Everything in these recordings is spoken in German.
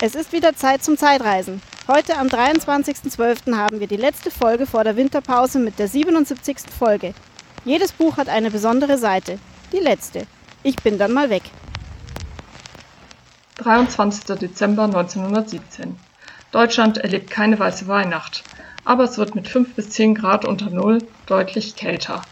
Es ist wieder Zeit zum Zeitreisen. Heute am 23.12. haben wir die letzte Folge vor der Winterpause mit der 77. Folge. Jedes Buch hat eine besondere Seite. Die letzte. Ich bin dann mal weg. 23. Dezember 1917. Deutschland erlebt keine weiße Weihnacht, aber es wird mit 5 bis 10 Grad unter Null deutlich kälter.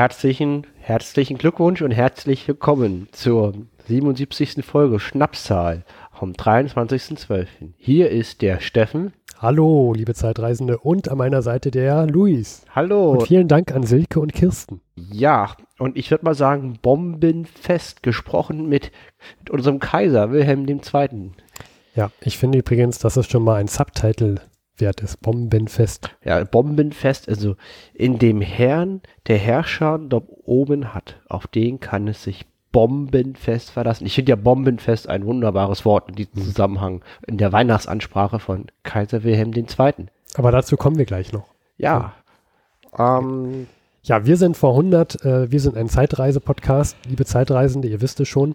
Herzlichen, herzlichen Glückwunsch und herzlich willkommen zur 77. Folge Schnapszahl vom 23.12. Hier ist der Steffen. Hallo, liebe Zeitreisende und an meiner Seite der Luis. Hallo. Und vielen Dank an Silke und Kirsten. Ja, und ich würde mal sagen, bombenfest gesprochen mit, mit unserem Kaiser Wilhelm II. Ja, ich finde übrigens, das ist schon mal ein Subtitle wert ist. Bombenfest. Ja, Bombenfest, also in dem Herrn der Herrscher dort oben hat, auf den kann es sich bombenfest verlassen. Ich finde ja bombenfest ein wunderbares Wort in diesem mhm. Zusammenhang, in der Weihnachtsansprache von Kaiser Wilhelm II. Aber dazu kommen wir gleich noch. Ja. Ähm, ja, wir sind vor 100, äh, wir sind ein Zeitreise-Podcast, liebe Zeitreisende, ihr wisst es schon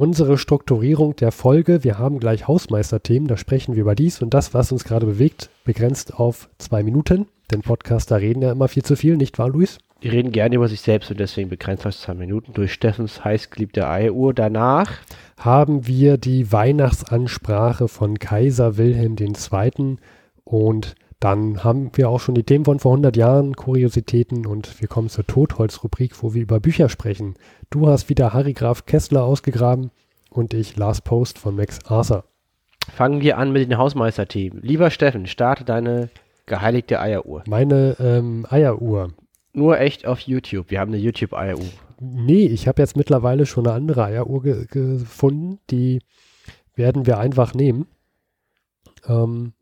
unsere Strukturierung der Folge. Wir haben gleich Hausmeisterthemen, da sprechen wir über dies und das, was uns gerade bewegt, begrenzt auf zwei Minuten. Denn Podcaster reden ja immer viel zu viel, nicht wahr, Luis? Die reden gerne über sich selbst und deswegen begrenzt auf zwei Minuten durch Steffens heißgeliebte Eieruhr. Danach haben wir die Weihnachtsansprache von Kaiser Wilhelm II. und dann haben wir auch schon die Themen von vor 100 Jahren, Kuriositäten und wir kommen zur Totholz-Rubrik, wo wir über Bücher sprechen. Du hast wieder Harry Graf Kessler ausgegraben und ich Last Post von Max Arthur. Fangen wir an mit den Hausmeisterthemen. Lieber Steffen, starte deine geheiligte Eieruhr. Meine ähm, Eieruhr. Nur echt auf YouTube. Wir haben eine YouTube-Eieruhr. Nee, ich habe jetzt mittlerweile schon eine andere Eieruhr ge gefunden. Die werden wir einfach nehmen. Ähm,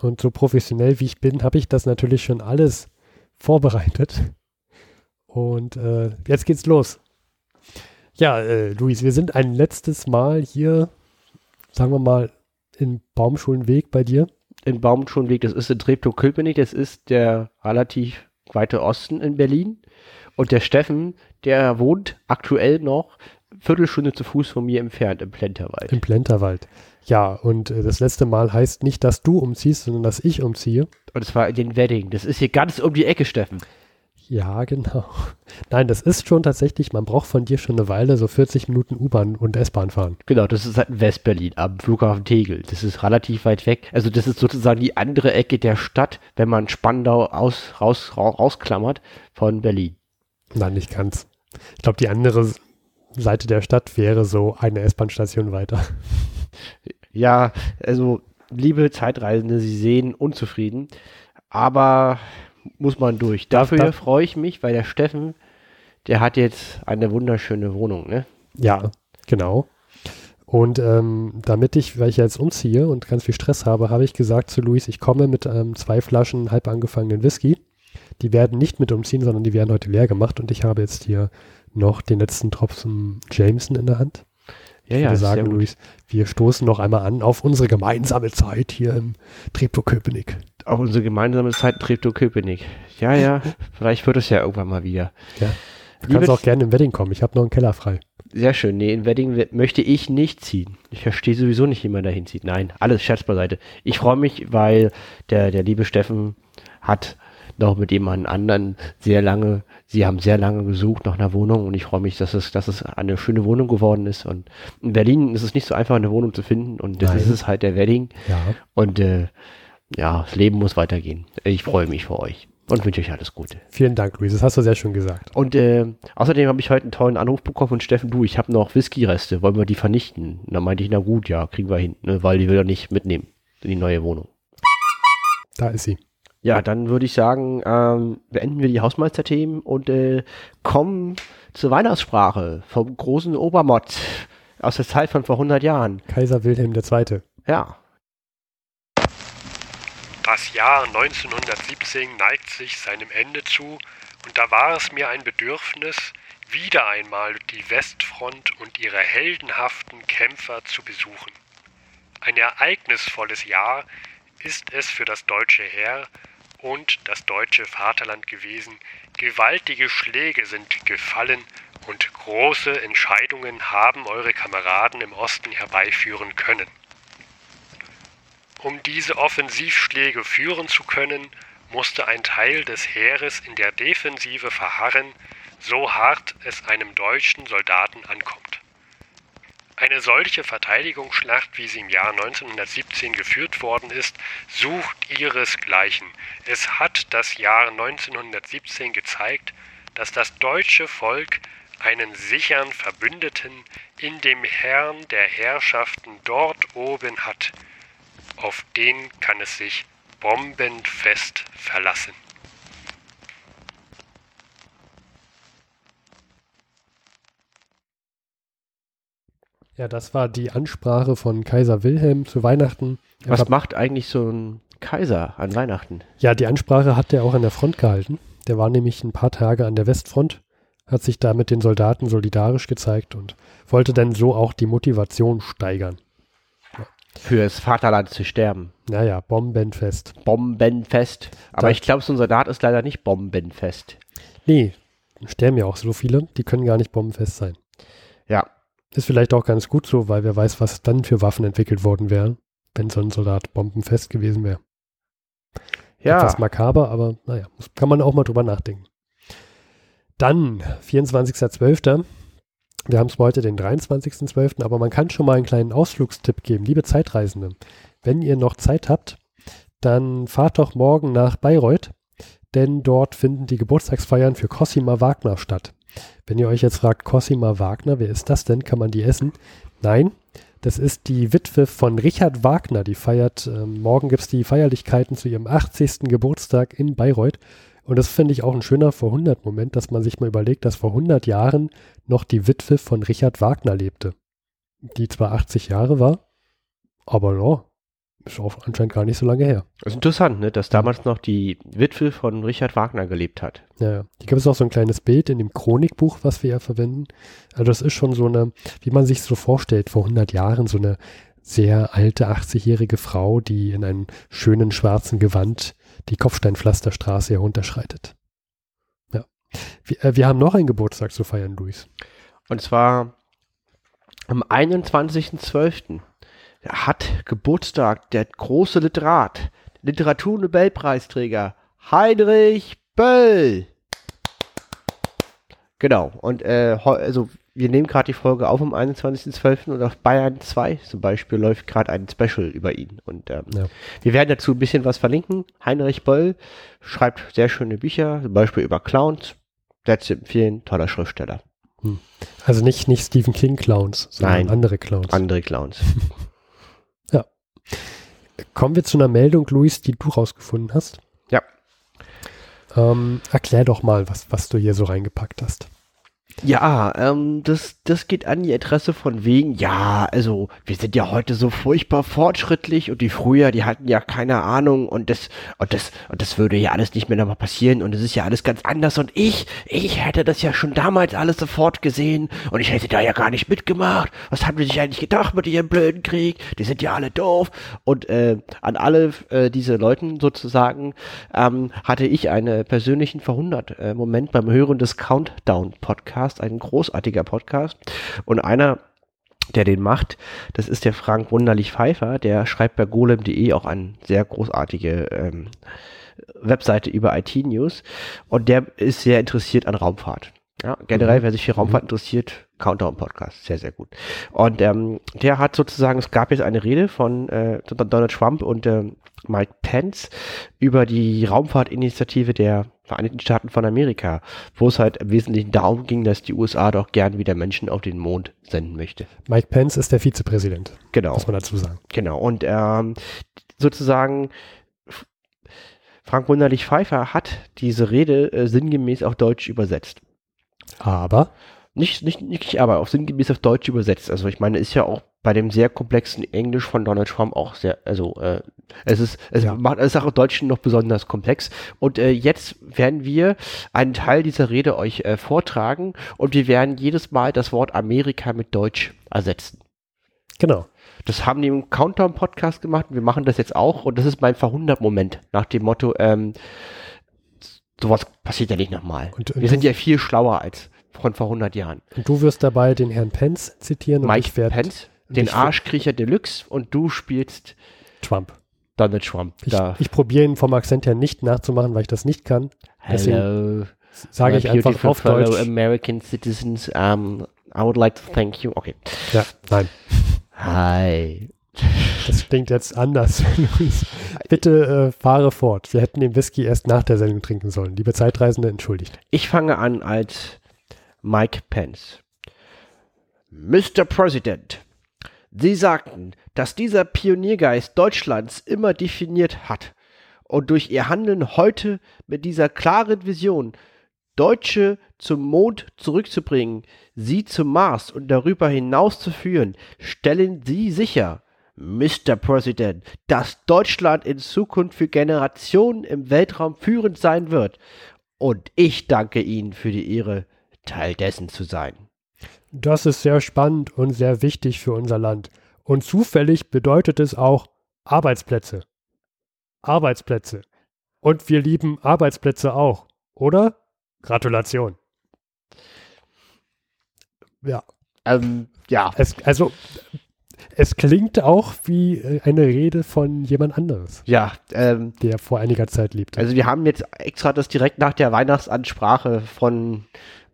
und so professionell wie ich bin, habe ich das natürlich schon alles vorbereitet. Und äh, jetzt geht's los. Ja, äh, Luis, wir sind ein letztes Mal hier, sagen wir mal, in Baumschulenweg bei dir. In Baumschulenweg, das ist in Treptow-Köpenick, das ist der relativ weite Osten in Berlin. Und der Steffen, der wohnt aktuell noch Viertelstunde zu Fuß von mir entfernt im Plenterwald. Im Plenterwald. Ja, und äh, das letzte Mal heißt nicht, dass du umziehst, sondern dass ich umziehe. Und es war in den Wedding. Das ist hier ganz um die Ecke, Steffen. Ja, genau. Nein, das ist schon tatsächlich, man braucht von dir schon eine Weile so 40 Minuten U-Bahn und S-Bahn fahren. Genau, das ist halt in Westberlin am Flughafen Tegel. Das ist relativ weit weg. Also das ist sozusagen die andere Ecke der Stadt, wenn man Spandau aus, raus, raus, rausklammert von Berlin. Nein, nicht ganz. Ich glaube, die andere Seite der Stadt wäre so eine S-Bahn-Station weiter. Ja, also liebe Zeitreisende, Sie sehen unzufrieden, aber muss man durch. Dafür da, freue ich mich, weil der Steffen, der hat jetzt eine wunderschöne Wohnung, ne? Ja, genau. Und ähm, damit ich, weil ich jetzt umziehe und ganz viel Stress habe, habe ich gesagt zu Luis, ich komme mit ähm, zwei Flaschen halb angefangenen Whisky. Die werden nicht mit umziehen, sondern die werden heute leer gemacht und ich habe jetzt hier noch den letzten Tropfen Jameson in der Hand. Ja, ich ja, würde sagen, Luis, wir stoßen noch einmal an auf unsere gemeinsame Zeit hier im Treptow-Köpenick. Auf unsere gemeinsame Zeit in Treptow-Köpenick. Ja, ja, vielleicht wird es ja irgendwann mal wieder. Ja. Du Liebe kannst auch gerne im Wedding kommen. Ich habe noch einen Keller frei. Sehr schön. Nee, in Wedding möchte ich nicht ziehen. Ich verstehe sowieso nicht, wie man dahin zieht. Nein, alles Scherz beiseite. Ich freue mich, weil der, der liebe Steffen hat noch mit jemand anderen sehr lange, sie haben sehr lange gesucht nach einer Wohnung und ich freue mich, dass es, dass es eine schöne Wohnung geworden ist. Und in Berlin ist es nicht so einfach, eine Wohnung zu finden und das Nein. ist es halt der Wedding. Ja. Und äh, ja, das Leben muss weitergehen. Ich freue mich für euch und wünsche euch alles Gute. Vielen Dank, Luis. Das hast du sehr schön gesagt. Und äh, außerdem habe ich heute einen tollen Anruf bekommen von Steffen, du, ich habe noch Whisky-Reste, wollen wir die vernichten? Und da meinte ich, na gut, ja, kriegen wir hin, ne, weil die will er nicht mitnehmen in die neue Wohnung. Da ist sie. Ja, dann würde ich sagen, ähm, beenden wir die Hausmeisterthemen und äh, kommen zur Weihnachtssprache vom großen Obermott aus der Zeit von vor 100 Jahren. Kaiser Wilhelm II. Ja. Das Jahr 1917 neigt sich seinem Ende zu und da war es mir ein Bedürfnis, wieder einmal die Westfront und ihre heldenhaften Kämpfer zu besuchen. Ein ereignisvolles Jahr ist es für das deutsche Heer und das deutsche Vaterland gewesen. Gewaltige Schläge sind gefallen und große Entscheidungen haben eure Kameraden im Osten herbeiführen können. Um diese Offensivschläge führen zu können, musste ein Teil des Heeres in der Defensive verharren, so hart es einem deutschen Soldaten ankommt. Eine solche Verteidigungsschlacht, wie sie im Jahr 1917 geführt worden ist, sucht ihresgleichen. Es hat das Jahr 1917 gezeigt, dass das deutsche Volk einen sichern Verbündeten in dem Herrn der Herrschaften dort oben hat, auf den kann es sich bombenfest verlassen. Ja, das war die Ansprache von Kaiser Wilhelm zu Weihnachten. Er Was macht eigentlich so ein Kaiser an Weihnachten? Ja, die Ansprache hat er auch an der Front gehalten. Der war nämlich ein paar Tage an der Westfront, hat sich da mit den Soldaten solidarisch gezeigt und wollte dann so auch die Motivation steigern. Fürs Vaterland zu sterben. Naja, bombenfest. Bombenfest. Aber Da- ich glaube, so ein Soldat ist leider nicht bombenfest. Nee, sterben ja auch so viele, die können gar nicht bombenfest sein. Ja. Ist vielleicht auch ganz gut so, weil wer weiß, was dann für Waffen entwickelt worden wären, wenn so ein Soldat bombenfest gewesen wäre. Ja. Etwas makaber, aber naja, kann man auch mal drüber nachdenken. Dann, 24.12. Wir haben es heute den 23.12., aber man kann schon mal einen kleinen Ausflugstipp geben. Liebe Zeitreisende, wenn ihr noch Zeit habt, dann fahrt doch morgen nach Bayreuth, denn dort finden die Geburtstagsfeiern für Cosima Wagner statt. Wenn ihr euch jetzt fragt, Cosima Wagner, wer ist das denn? Kann man die essen? Nein, das ist die Witwe von Richard Wagner. Die feiert, ähm, morgen gibt es die Feierlichkeiten zu ihrem 80. Geburtstag in Bayreuth. Und das finde ich auch ein schöner Vor-100-Moment, dass man sich mal überlegt, dass vor 100 Jahren noch die Witwe von Richard Wagner lebte. Die zwar 80 Jahre war, aber ja, ist auch anscheinend gar nicht so lange her. Das ist interessant, ne, dass damals noch die Witwe von Richard Wagner gelebt hat. Ja, ja. Hier gibt es auch so ein kleines Bild in dem Chronikbuch, was wir ja verwenden. Also das ist schon so eine, wie man sich so vorstellt, vor 100 Jahren so eine sehr alte 80-jährige Frau, die in einem schönen schwarzen Gewand die Kopfsteinpflasterstraße herunterschreitet. Ja. Wir, äh, wir haben noch einen Geburtstag zu feiern, Luis. Und zwar am 21.12. hat Geburtstag der große Literat, Literaturnobelpreisträger Heinrich Böll. Genau, und äh, also wir nehmen gerade die Folge auf am 21.12. und auf Bayern 2 zum Beispiel läuft gerade ein Special über ihn. Und ähm, Ja. wir werden dazu ein bisschen was verlinken. Heinrich Böll schreibt sehr schöne Bücher, zum Beispiel über Clowns. Sehr zu empfehlen, toller Schriftsteller. Also nicht, nicht Stephen King Clowns, sondern Nein. andere Clowns. Andere Clowns. Kommen wir zu einer Meldung, Luis, die du rausgefunden hast. Ja. Ähm, erklär doch mal, was, was du hier so reingepackt hast. Ja, ähm, das, das geht an die Adresse von wegen, ja, also wir sind ja heute so furchtbar fortschrittlich und die früher, die hatten ja keine Ahnung und das, und das, und das würde ja alles nicht mehr nochmal passieren und es ist ja alles ganz anders und ich, ich hätte das ja schon damals alles sofort gesehen und ich hätte da ja gar nicht mitgemacht. Was haben die sich eigentlich gedacht mit ihrem blöden Krieg? Die sind ja alle doof. Und äh, an alle äh, diese Leuten sozusagen ähm, hatte ich einen persönlichen Verhundert-Moment beim Hören des Countdown-Podcasts, ein großartiger Podcast. Und einer, der den macht, das ist der Frank Wunderlich Pfeiffer, der schreibt bei golem.de auch eine sehr großartige ähm, Webseite über IT-News und der ist sehr interessiert an Raumfahrt. Ja, generell, Mhm. wer sich für Raumfahrt interessiert, Countdown-Podcast, sehr, sehr gut. Und ähm, der hat sozusagen, es gab jetzt eine Rede von äh, Donald Trump und ähm, Mike Pence über die Raumfahrtinitiative der Vereinigten Staaten von Amerika, wo es halt im Wesentlichen darum ging, dass die USA doch gern wieder Menschen auf den Mond senden möchte. Mike Pence ist der Vizepräsident, Genau. muss man dazu sagen. Genau, und ähm, sozusagen Frank Wunderlich Pfeiffer hat diese Rede äh, sinngemäß auf Deutsch übersetzt. Aber Nicht, nicht, nicht, aber auf sinngemäß auf Deutsch übersetzt. Also ich meine, ist ja auch bei dem sehr komplexen Englisch von Donald Trump auch sehr, also äh, es ist, es Ja. macht es auch Deutschen noch besonders komplex. Und äh, jetzt werden wir einen Teil dieser Rede euch äh, vortragen und wir werden jedes Mal das Wort Amerika mit Deutsch ersetzen. genau. Das haben die im Countdown-Podcast gemacht. Wir machen das jetzt auch. Und das ist mein Verhundert-Moment. Nach dem Motto, ähm, sowas passiert ja nicht nochmal. Und- und Wir sind ja viel schlauer als von vor 100 Jahren. Und du wirst dabei den Herrn Pence zitieren und Mike ich werde Pence, den Arschkriecher Deluxe und du spielst Trump. Donald Trump. Ich, da. ich probiere ihn vom Akzent her nicht nachzumachen, weil ich das nicht kann. Hello. sage ich einfach auf fellow Deutsch. American citizens, um, I would like to thank you. Okay. Ja, nein, Hi. das klingt jetzt anders. Luis. Bitte äh, fahre fort. Wir hätten den Whisky erst nach der Sendung trinken sollen. Liebe Zeitreisende, entschuldigt. Ich fange an als Mike Pence. Mr. President, Sie sagten, dass dieser Pioniergeist Deutschlands immer definiert hat und durch Ihr Handeln heute mit dieser klaren Vision, Deutsche zum Mond zurückzubringen, sie zum Mars und darüber hinaus zu führen, stellen Sie sicher, Mr. President, dass Deutschland in Zukunft für Generationen im Weltraum führend sein wird. Und ich danke Ihnen für die Ehre, Teil dessen zu sein. Das ist sehr spannend und sehr wichtig für unser Land. Und zufällig bedeutet es auch Arbeitsplätze. Arbeitsplätze. Und wir lieben Arbeitsplätze auch, oder? Gratulation. Ja, Ähm, ja, es, also es klingt auch wie äh, eine Rede von jemand anderes, ja, ähm, der vor einiger Zeit lebte. also wir haben jetzt extra das direkt nach der Weihnachtsansprache von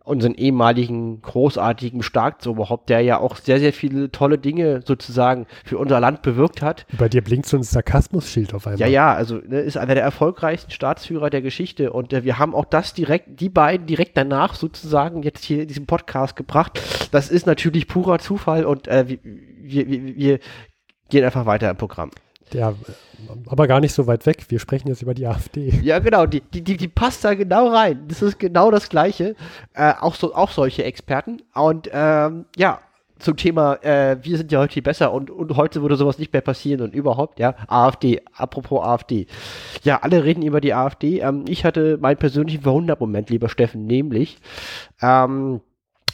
unseren ehemaligen großartigen Staatsoberhaupt, der ja auch sehr, sehr viele tolle Dinge sozusagen für unser Land bewirkt hat. Bei dir blinkt so ein Sarkasmus-Schild auf einmal. Ja, ja, also ne, ist einer der erfolgreichsten Staatsführer der Geschichte und äh, wir haben auch das direkt, die beiden direkt danach sozusagen jetzt hier in diesem Podcast gebracht. Das ist natürlich purer Zufall und äh, wir, wir, wir, wir gehen einfach weiter im Programm. Ja, aber gar nicht so weit weg. Wir sprechen jetzt über die AfD. Ja, genau, die, die, die, die passt da genau rein. Das ist genau das Gleiche. Äh, auch, so, auch solche Experten. Und ähm, ja, zum Thema, äh, wir sind ja heute viel besser und, und heute würde sowas nicht mehr passieren und überhaupt, ja, AfD, apropos AfD. Ja, alle reden über die AfD. Ähm, ich hatte meinen persönlichen Verwundermoment, lieber Steffen, nämlich, ähm,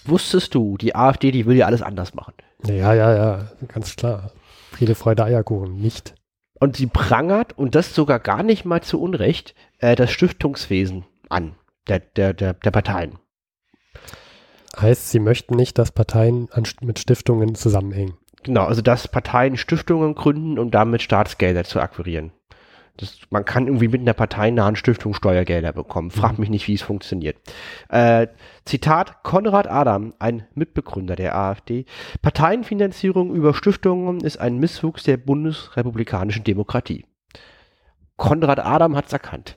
wusstest du, die AfD, die will ja alles anders machen. Ja, ja, ja, ganz klar. Friede, Freude, Eierkuchen, nicht. Und sie prangert, und das sogar gar nicht mal zu Unrecht, äh, das Stiftungswesen an, der, der, der, der Parteien. Heißt, sie möchten nicht, dass Parteien an, mit Stiftungen zusammenhängen. Genau, also dass Parteien Stiftungen gründen, um damit Staatsgelder zu akquirieren. Das, man kann irgendwie mit einer parteinahen Stiftung Steuergelder bekommen. Frag mich nicht, wie es funktioniert. Äh, Zitat Konrad Adam, ein Mitbegründer der AfD. Parteienfinanzierung über Stiftungen ist ein Misswuchs der bundesrepublikanischen Demokratie. Konrad Adam hat's erkannt.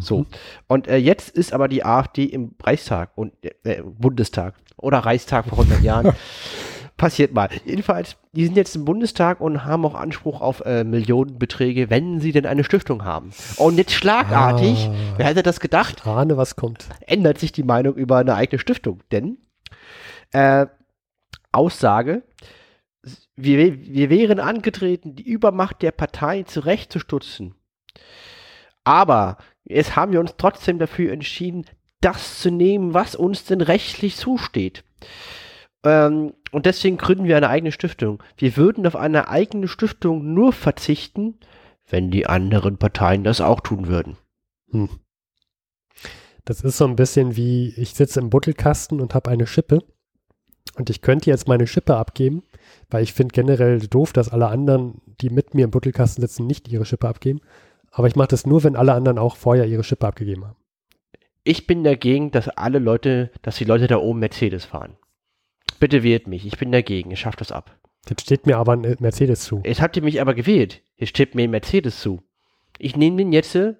So. Und äh, jetzt ist aber die AfD im Reichstag und äh, Bundestag oder Reichstag vor 100 Jahren. Passiert mal. Jedenfalls, die sind jetzt im Bundestag und haben auch Anspruch auf äh, Millionenbeträge, wenn sie denn eine Stiftung haben. Und jetzt schlagartig, Ah. wer hätte das gedacht, Ich ahne, was kommt. ändert sich die Meinung über eine eigene Stiftung. Denn äh, Aussage, wir, wir wären angetreten, die Übermacht der Parteien zurechtzustutzen. Aber jetzt haben wir uns trotzdem dafür entschieden, das zu nehmen, was uns denn rechtlich zusteht. Ähm, und deswegen gründen wir eine eigene Stiftung. Wir würden auf eine eigene Stiftung nur verzichten, wenn die anderen Parteien das auch tun würden. Hm. Das ist so ein bisschen wie, ich sitze im Buttelkasten und habe eine Schippe und ich könnte jetzt meine Schippe abgeben, weil ich finde generell doof, dass alle anderen, die mit mir im Buttelkasten sitzen, nicht ihre Schippe abgeben. Aber ich mache das nur, wenn alle anderen auch vorher ihre Schippe abgegeben haben. Ich bin dagegen, dass alle Leute, dass die Leute da oben Mercedes fahren. Bitte wählt mich. Ich bin dagegen. Ich schaffe das ab. Jetzt steht mir aber ein Mercedes zu. Jetzt habt ihr mich aber gewählt. Jetzt steht mir ein Mercedes zu. Ich nehme den jetzt, äh,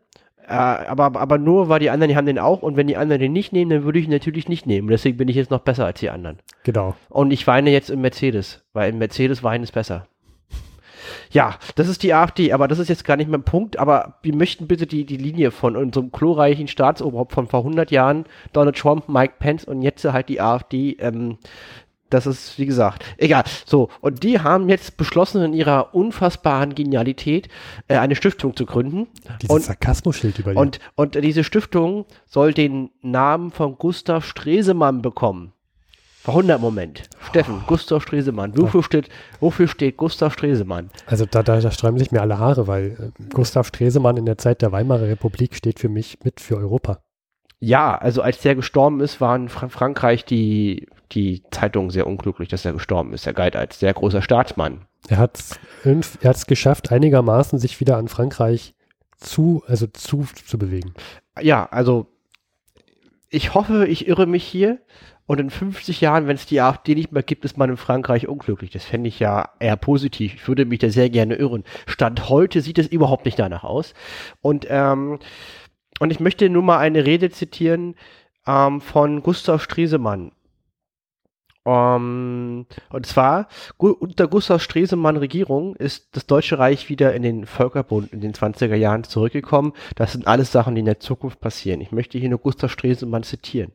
aber, aber nur, weil die anderen die haben den auch. Und wenn die anderen den nicht nehmen, dann würde ich ihn natürlich nicht nehmen. Deswegen bin ich jetzt noch besser als die anderen. Genau. Und ich weine jetzt im Mercedes, weil im Mercedes weinen ist besser. Ja, das ist die AfD, aber das ist jetzt gar nicht mein Punkt. Aber wir möchten bitte die, die Linie von unserem glorreichen Staatsoberhaupt von vor 100 Jahren, Donald Trump, Mike Pence und jetzt halt die AfD, ähm, das ist, wie gesagt, egal. So, und die haben jetzt beschlossen, in ihrer unfassbaren Genialität äh, eine Stiftung zu gründen. Dieses Sarkasmus-Schild über dir. und, und diese Stiftung soll den Namen von Gustav Stresemann bekommen. Jahrhundertmoment. Steffen, Gustav Stresemann. Wofür steht, wofür steht Gustav Stresemann? Also da, da, da sträuben sich mir alle Haare, weil äh, Gustav Stresemann in der Zeit der Weimarer Republik steht für mich mit für Europa. Ja, also als der gestorben ist, waren Fra Frankreich die, die Zeitungen sehr unglücklich, dass er gestorben ist. Er galt als sehr großer Staatsmann. Er hat es geschafft, einigermaßen sich wieder an Frankreich zu, also zu, zu bewegen. Ja, also ich hoffe, ich irre mich hier. Und in 50 Jahren, wenn es die AfD nicht mehr gibt, ist man in Frankreich unglücklich. Das fände ich ja eher positiv. Ich würde mich da sehr gerne irren. Stand heute sieht es überhaupt nicht danach aus. Und, ähm, und ich möchte nur mal eine Rede zitieren ähm, von Gustav Stresemann. Um, und zwar, unter Gustav Stresemann Regierung ist das Deutsche Reich wieder in den Völkerbund in den 20er Jahren zurückgekommen. Das sind alles Sachen, die in der Zukunft passieren. Ich möchte hier nur Gustav Stresemann zitieren.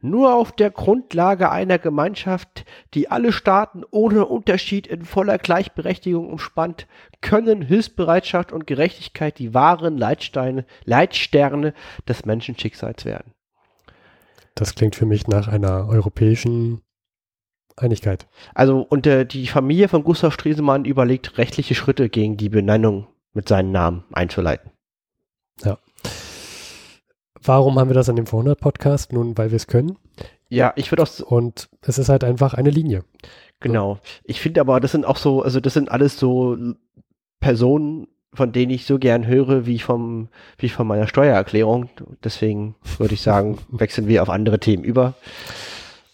Nur auf der Grundlage einer Gemeinschaft, die alle Staaten ohne Unterschied in voller Gleichberechtigung umspannt, können Hilfsbereitschaft und Gerechtigkeit die wahren Leitsteine, Leitsterne des Menschenschicksals werden. Das klingt für mich nach einer europäischen Einigkeit. Also, und äh, die Familie von Gustav Stresemann überlegt, rechtliche Schritte gegen die Benennung mit seinem Namen einzuleiten. Ja. Warum haben wir das an dem Vorhundert-Podcast? Nun, weil wir es können. Ja, ich würde auch. Und es ist halt einfach eine Linie. Genau. So. Ich finde aber, das sind auch so, also das sind alles so Personen, von denen ich so gern höre, wie vom, wie von meiner Steuererklärung. Deswegen würde ich sagen, wechseln wir auf andere Themen über.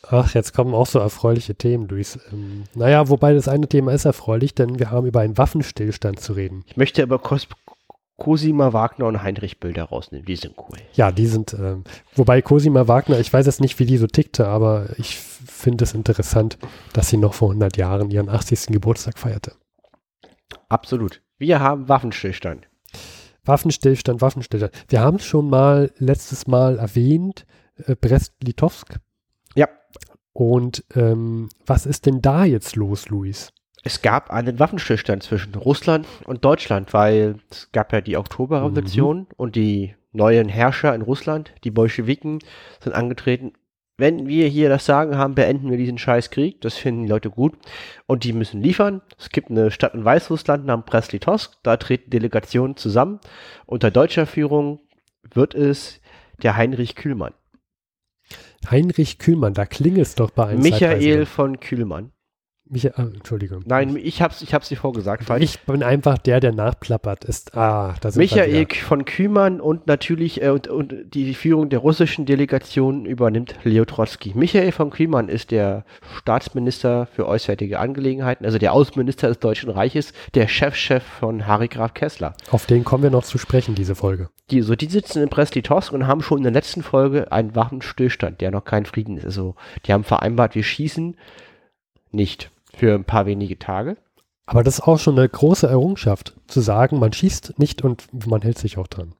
Ach, jetzt kommen auch so erfreuliche Themen, Luis. Ähm, naja, wobei das eine Thema ist erfreulich, denn wir haben über einen Waffenstillstand zu reden. Ich möchte aber Kos Cosima Wagner und Heinrich Bilder rausnehmen. Die sind cool. Ja, die sind, äh, wobei Cosima Wagner, ich weiß jetzt nicht, wie die so tickte, aber ich finde es interessant, dass sie noch vor 100 Jahren ihren 80. Geburtstag feierte. Absolut. Wir haben Waffenstillstand. Waffenstillstand, Waffenstillstand. Wir haben es schon mal letztes Mal erwähnt, äh, Brest-Litovsk. Und ähm, was ist denn da jetzt los, Luis? Es gab einen Waffenstillstand zwischen Russland und Deutschland, weil es gab ja die Oktoberrevolution mhm. und die neuen Herrscher in Russland, die Bolschewiken, sind angetreten. Wenn wir hier das Sagen haben, beenden wir diesen Scheißkrieg. Das finden die Leute gut. Und die müssen liefern. Es gibt eine Stadt in Weißrussland namens Brest-Litovsk. Da treten Delegationen zusammen. Unter deutscher Führung wird es der Heinrich Kühlmann. Heinrich Kühlmann, da klingelt es doch bei einem Michael von Kühlmann. Michael, ah, Entschuldigung. Nein, ich hab's, ich hab's dir vorgesagt. Ich bin einfach der, der nachplappert. Ist, ah, da Michael von Kühlmann und natürlich äh, und, und die Führung der russischen Delegation übernimmt Leo Trotsky. Michael von Kühlmann ist der Staatsminister für Auswärtige Angelegenheiten, also der Außenminister des Deutschen Reiches, der Chefchef von Harry Graf Kessler. Auf den kommen wir noch zu sprechen, diese Folge. Die, so, die sitzen in Brest-Litovsk und haben schon in der letzten Folge einen Waffenstillstand, der noch kein Frieden ist. Also, die haben vereinbart, wir schießen nicht für ein paar wenige Tage. Aber das ist auch schon eine große Errungenschaft, zu sagen, man schießt nicht und man hält sich auch dran.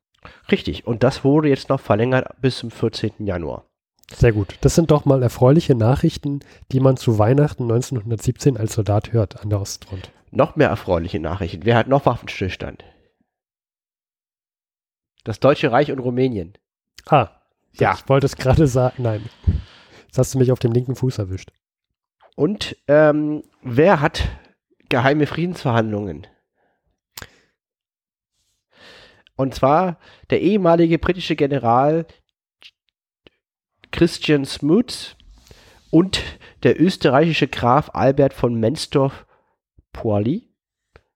Richtig, und das wurde jetzt noch verlängert bis zum 14. Januar. Sehr gut. Das sind doch mal erfreuliche Nachrichten, die man zu Weihnachten 1917 als Soldat hört an der Ostfront. Noch mehr erfreuliche Nachrichten. Wer hat noch Waffenstillstand? Das Deutsche Reich und Rumänien. Ah, ja. Ich wollte es gerade sagen. Nein. Jetzt hast du mich auf dem linken Fuß erwischt. Und ähm, wer hat geheime Friedensverhandlungen? Und zwar der ehemalige britische General Christian Smoot und der österreichische Graf Albert von Menstorff-Poirly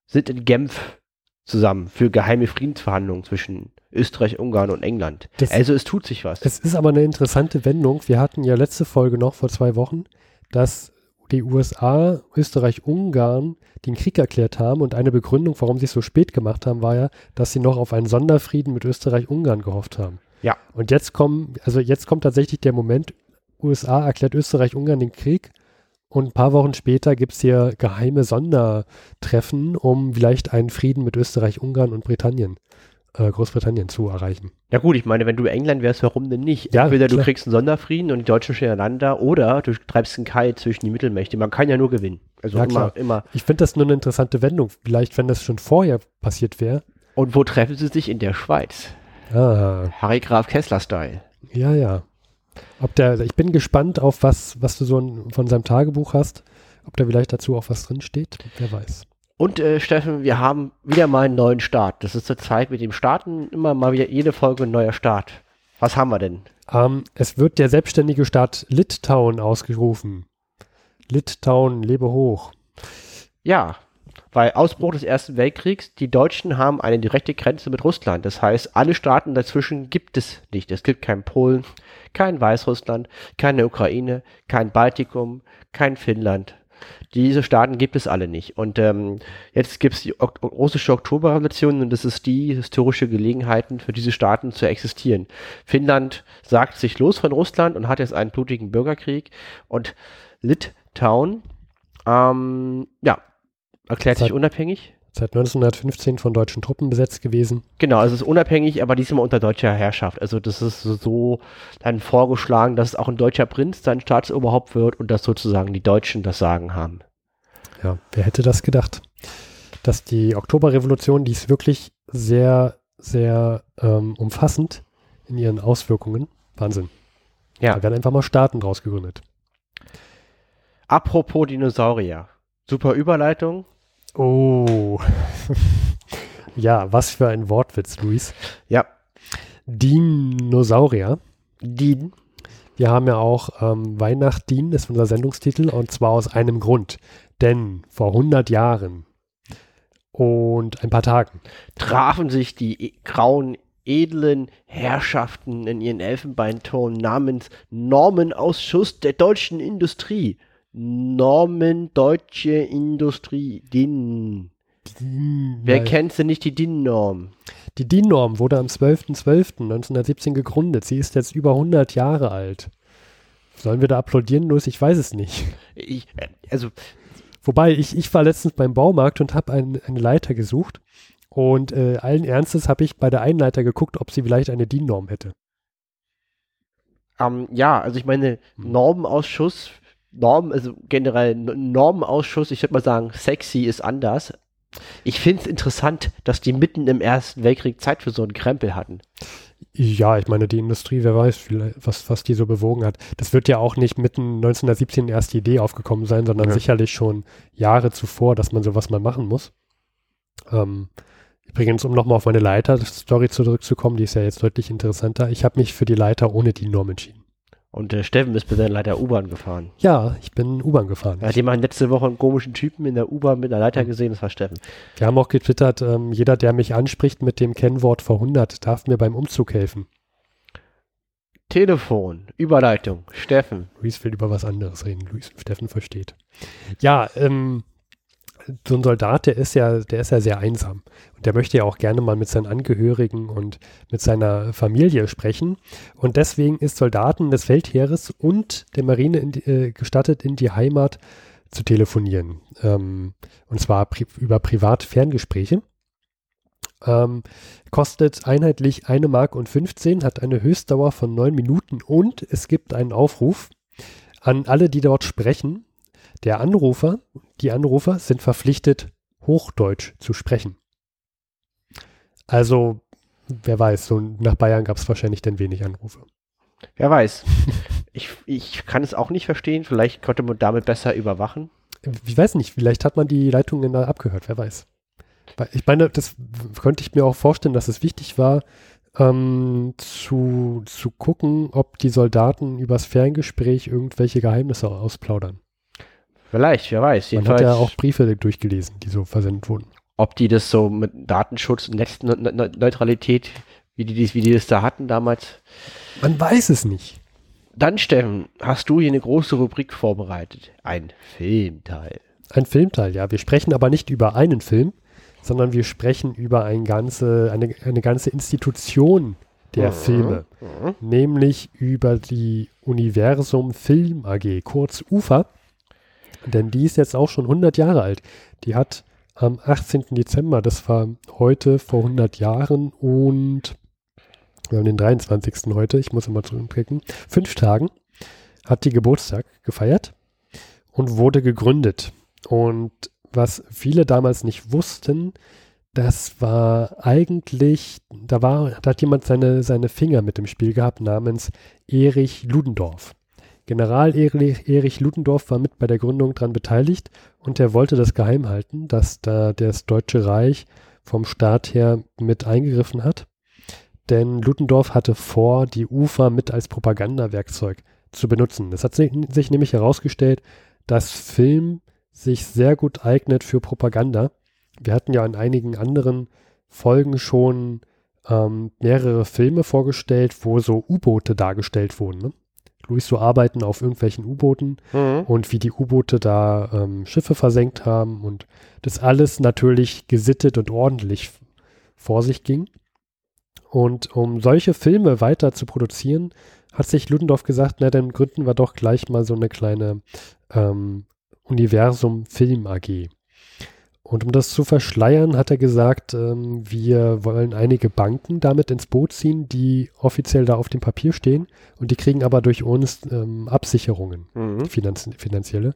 sind in Genf zusammen für geheime Friedensverhandlungen zwischen Österreich, Ungarn und England. Das, also es tut sich was. Es ist aber eine interessante Wendung. Wir hatten ja letzte Folge noch vor zwei Wochen, dass die USA, Österreich, Ungarn den Krieg erklärt haben und eine Begründung, warum sie es so spät gemacht haben, war ja, dass sie noch auf einen Sonderfrieden mit Österreich-Ungarn gehofft haben. Ja. Und jetzt kommen, also jetzt kommt tatsächlich der Moment, USA erklärt Österreich-Ungarn den Krieg und ein paar Wochen später gibt es hier geheime Sondertreffen, um vielleicht einen Frieden mit Österreich-Ungarn und Britannien Großbritannien zu erreichen. Ja gut, ich meine, wenn du England wärst, warum denn nicht? Ja, Entweder klar. du kriegst einen Sonderfrieden und die Deutschen stehen einander oder du treibst einen Kai zwischen die Mittelmächte. Man kann ja nur gewinnen. Also ja, immer, klar. immer. Ich finde das nur eine interessante Wendung. Vielleicht, wenn das schon vorher passiert wäre. Und wo treffen sie sich? In der Schweiz. Ah. Harry Graf Kessler-Style. Ja, ja. Ob der, ich bin gespannt auf was, was du so ein, von seinem Tagebuch hast. Ob da vielleicht dazu auch was drin steht, wer weiß. Und äh, Steffen, wir haben wieder mal einen neuen Start. Das ist zur Zeit mit dem Starten immer mal wieder jede Folge ein neuer Start. Was haben wir denn? Ähm, es wird der selbstständige Staat Litauen ausgerufen. Litauen, lebe hoch. Ja, weil Ausbruch des Ersten Weltkriegs, die Deutschen haben eine direkte Grenze mit Russland. Das heißt, alle Staaten dazwischen gibt es nicht. Es gibt kein Polen, kein Weißrussland, keine Ukraine, kein Baltikum, kein Finnland. Diese Staaten gibt es alle nicht. Und ähm, jetzt gibt es die ok russische Oktoberrevolution und das ist die historische Gelegenheiten für diese Staaten zu existieren. Finnland sagt sich los von Russland und hat jetzt einen blutigen Bürgerkrieg und Litauen, ähm, ja, erklärt sich unabhängig. Seit 1915 von deutschen Truppen besetzt gewesen. Genau, also es ist unabhängig, aber diesmal unter deutscher Herrschaft. Also das ist so dann vorgeschlagen, dass auch ein deutscher Prinz sein Staatsoberhaupt wird und dass sozusagen die Deutschen das Sagen haben. Ja, wer hätte das gedacht? Dass die Oktoberrevolution, die ist wirklich sehr, sehr ähm, umfassend in ihren Auswirkungen. Wahnsinn. Ja. Da werden einfach mal Staaten draus gegründet. Apropos Dinosaurier. Super Überleitung. Oh. ja, was für ein Wortwitz, Luis. Ja. Dinosaurier. Din. Wir haben ja auch ähm, Weihnachtdien, ist unser Sendungstitel, und zwar aus einem Grund. Denn vor 100 Jahren und ein paar Tagen trafen sich die e grauen edlen Herrschaften in ihren Elfenbeinturm namens Normenausschuss der deutschen Industrie Normen Deutsche Industrie, DIN. DIN Wer kennt sie nicht, die DIN-Norm? Die DIN-Norm wurde am 12.12.1917 gegründet. Sie ist jetzt über 100 Jahre alt. Sollen wir da applaudieren, Los? Ich weiß es nicht. Ich, äh, also. Wobei, ich, ich war letztens beim Baumarkt und habe ein, eine Leiter gesucht. Und äh, allen Ernstes habe ich bei der einen Leiter geguckt, ob sie vielleicht eine DIN-Norm hätte. Um, ähm, ja, also ich meine, hm. Normenausschuss Norm, also generell Normenausschuss, ich würde mal sagen, sexy ist anders. Ich finde es interessant, dass die mitten im Ersten Weltkrieg Zeit für so einen Krempel hatten. Ja, ich meine, die Industrie, wer weiß, was, was die so bewogen hat. Das wird ja auch nicht mitten 1917 erst die Idee aufgekommen sein, sondern ja. sicherlich schon Jahre zuvor, dass man sowas mal machen muss. Ähm, übrigens, um nochmal auf meine Leiter-Story zurückzukommen, die ist ja jetzt deutlich interessanter. Ich habe mich für die Leiter ohne die Norm entschieden. Und äh, Steffen ist bisher leider U-Bahn gefahren. Ja, ich bin U-Bahn gefahren. Er hat jemand letzte Woche einen komischen Typen in der U-Bahn mit einer Leiter gesehen, das war Steffen. Wir haben auch getwittert, ähm, jeder, der mich anspricht mit dem Kennwort verhundert, darf mir beim Umzug helfen. Telefon, Überleitung, Steffen. Luis will über was anderes reden. Luis, Steffen versteht. Ja, ähm, so ein Soldat, der ist ja, der ist ja sehr einsam. Und der möchte ja auch gerne mal mit seinen Angehörigen und mit seiner Familie sprechen. Und deswegen ist Soldaten des Feldheeres und der Marine in die, äh, gestattet, in die Heimat zu telefonieren. Ähm, und zwar pri über Privat-Ferngespräche. Ähm, kostet einheitlich eine Mark und 15, hat eine Höchstdauer von neun Minuten und es gibt einen Aufruf an alle, die dort sprechen, der Anrufer, die Anrufer sind verpflichtet, Hochdeutsch zu sprechen. Also, wer weiß, so nach Bayern gab es wahrscheinlich dann wenig Anrufe. Wer weiß. ich, ich kann es auch nicht verstehen. Vielleicht konnte man damit besser überwachen. Ich weiß nicht, vielleicht hat man die Leitungen da abgehört, wer weiß. Ich meine, das könnte ich mir auch vorstellen, dass es wichtig war, ähm, zu, zu gucken, ob die Soldaten übers Ferngespräch irgendwelche Geheimnisse ausplaudern. Vielleicht, wer weiß. Man hat ja auch Briefe durchgelesen, die so versendet wurden. Ob die das so mit Datenschutz und Netzneutralität, wie die, wie die das da hatten damals. Man weiß es nicht. Dann, Steffen, hast du hier eine große Rubrik vorbereitet. Ein Filmteil. Ein Filmteil, ja. Wir sprechen aber nicht über einen Film, sondern wir sprechen über ein ganze, eine, eine ganze Institution der mhm. Filme, mhm. nämlich über die Universum Film AG, kurz UFA. Denn die ist jetzt auch schon 100 Jahre alt. Die hat am 18. Dezember, das war heute vor 100 Jahren und wir haben den 23. heute, ich muss immer zurückklicken, fünf Tagen hat die Geburtstag gefeiert und wurde gegründet. Und was viele damals nicht wussten, das war eigentlich, da war, da hat jemand seine, seine Finger mit dem Spiel gehabt, namens Erich Ludendorff. General Erich, Ludendorff war mit bei der Gründung dran beteiligt und er wollte das geheim halten, dass da das Deutsche Reich vom Staat her mit eingegriffen hat. Denn Ludendorff hatte vor, die Ufer mit als Propagandawerkzeug zu benutzen. Es hat sich, sich nämlich herausgestellt, dass Film sich sehr gut eignet für Propaganda. Wir hatten ja in einigen anderen Folgen schon ähm, mehrere Filme vorgestellt, wo so U-Boote dargestellt wurden. Ne? Luis so arbeiten auf irgendwelchen U-Booten Mhm. und wie die U-Boote da ähm, Schiffe versenkt haben und das alles natürlich gesittet und ordentlich vor sich ging. Und um solche Filme weiter zu produzieren, hat sich Ludendorff gesagt, na dann gründen wir doch gleich mal so eine kleine ähm, Universum Film AG. Und um das zu verschleiern, hat er gesagt, ähm, wir wollen einige Banken damit ins Boot ziehen, die offiziell da auf dem Papier stehen und die kriegen aber durch uns ähm, Absicherungen Mhm. finanz finanzielle.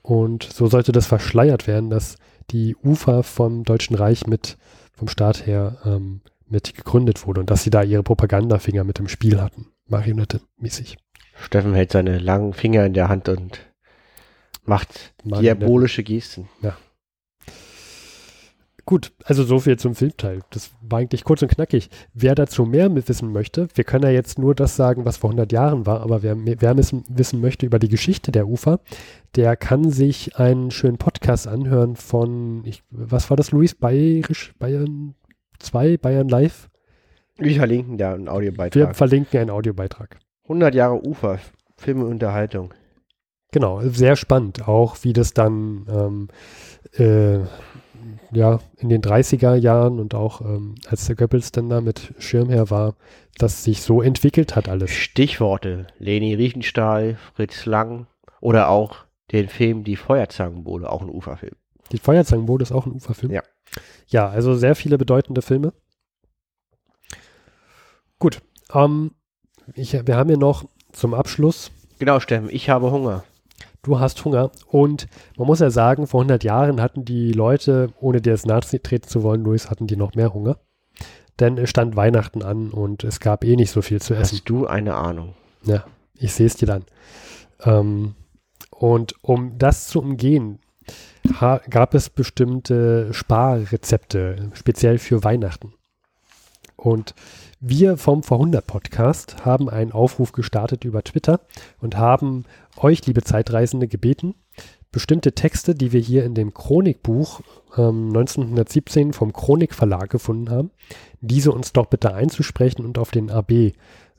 Und so sollte das verschleiert werden, dass die Ufer vom Deutschen Reich mit vom Staat her ähm, mit gegründet wurde und dass sie da ihre Propagandafinger mit im Spiel hatten. Marionette mäßig. Steffen hält seine langen Finger in der Hand und macht Marionette. diabolische Gesten. Gut, also so viel zum Filmteil. Das war eigentlich kurz und knackig. Wer dazu mehr mit wissen möchte, wir können ja jetzt nur das sagen, was vor 100 Jahren war, aber wer mehr wer wissen, möchte über die Geschichte der Ufer, der kann sich einen schönen Podcast anhören von, ich, was war das, Luis? Bayerisch, Bayern 2, Bayern Live? Wir verlinken da einen Wir Audiobeitrag. verlinken einen Audiobeitrag. 100 Jahre Ufer, Film und Unterhaltung. Genau, sehr spannend, auch wie das dann ähm, äh, ja, in den 30er Jahren und auch ähm, als der Goebbels dann da mit Schirmherr war, dass sich so entwickelt hat alles. Stichworte: Leni Riefenstahl, Fritz Lang oder auch den Film Die Feuerzangenbowle, auch ein Uferfilm. Die Feuerzangenbowle ist auch ein Uferfilm. Ja. Ja, also sehr viele bedeutende Filme. Gut, ähm, ich, wir haben hier noch zum Abschluss Genau, Steffen, ich habe Hunger. Du hast Hunger. Und man muss ja sagen, vor 100 Jahren hatten die Leute, ohne dir jetzt treten zu wollen, Luis, hatten die noch mehr Hunger. Denn es stand Weihnachten an und es gab eh nicht so viel zu essen. Hast du eine Ahnung? Ja, ich sehe es dir dann. Ähm, und um das zu umgehen, gab es bestimmte Sparrezepte, speziell für Weihnachten. Und wir vom Vorhundert Podcast haben einen Aufruf gestartet über Twitter und haben euch, liebe Zeitreisende, gebeten, bestimmte Texte, die wir hier in dem Chronikbuch ähm, 1917 vom Chronik Verlag gefunden haben, diese uns doch bitte einzusprechen und auf den AB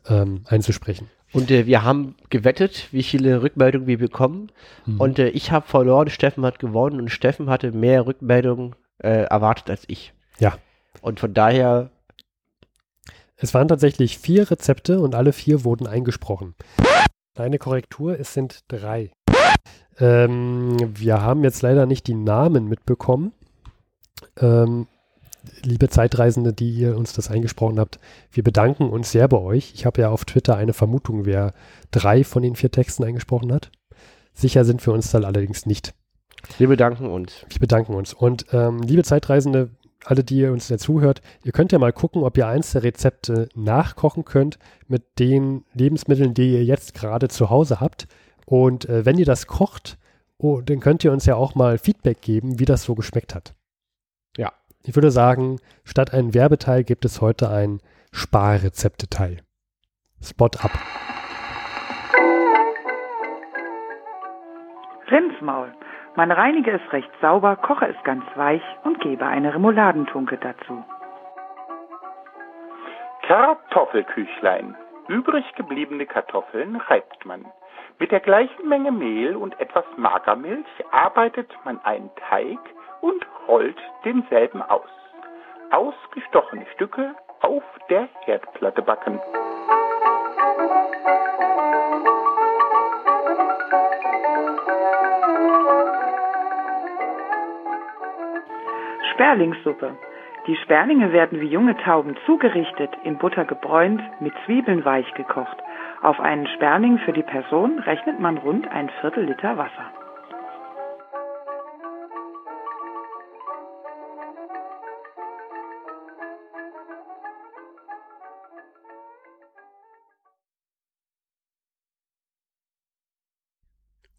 ähm, einzusprechen. Und äh, wir haben gewettet, wie viele Rückmeldungen wir bekommen. Mhm. Und äh, ich habe verloren, Steffen hat gewonnen und Steffen hatte mehr Rückmeldungen äh, erwartet als ich. Ja. Und von daher, Es waren tatsächlich vier Rezepte und alle vier wurden eingesprochen. Eine Korrektur, es sind drei. Ähm, wir haben jetzt leider nicht die Namen mitbekommen. Ähm, liebe Zeitreisende, die ihr uns das eingesprochen habt, wir bedanken uns sehr bei euch. Ich habe ja auf Twitter eine Vermutung, wer drei von den vier Texten eingesprochen hat. Sicher sind wir uns dann allerdings nicht. wir bedanken uns. Wir bedanken uns. Und ähm, liebe Zeitreisende, alle, die ihr uns dazuhört, ihr könnt ja mal gucken, ob ihr eins der Rezepte nachkochen könnt mit den Lebensmitteln, die ihr jetzt gerade zu Hause habt. Und äh, wenn ihr das kocht, oh, dann könnt ihr uns ja auch mal Feedback geben, wie das so geschmeckt hat. Ja. Ich würde sagen, statt einen Werbeteil gibt es heute ein Sparrezepteteil. Spot ab. Rindsmaul. Man reinige es recht sauber, koche es ganz weich und gebe eine Remouladentunke dazu. Kartoffelküchlein. Übrig gebliebene Kartoffeln reibt man. Mit der gleichen Menge Mehl und etwas Magermilch arbeitet man einen Teig und rollt denselben aus. Ausgestochene Stücke auf der Herdplatte backen. Sperlingssuppe. Die Sperlinge werden wie junge Tauben zugerichtet, in Butter gebräunt, mit Zwiebeln weich gekocht. Auf einen Sperling für die Person rechnet man rund ein Viertel Liter Wasser.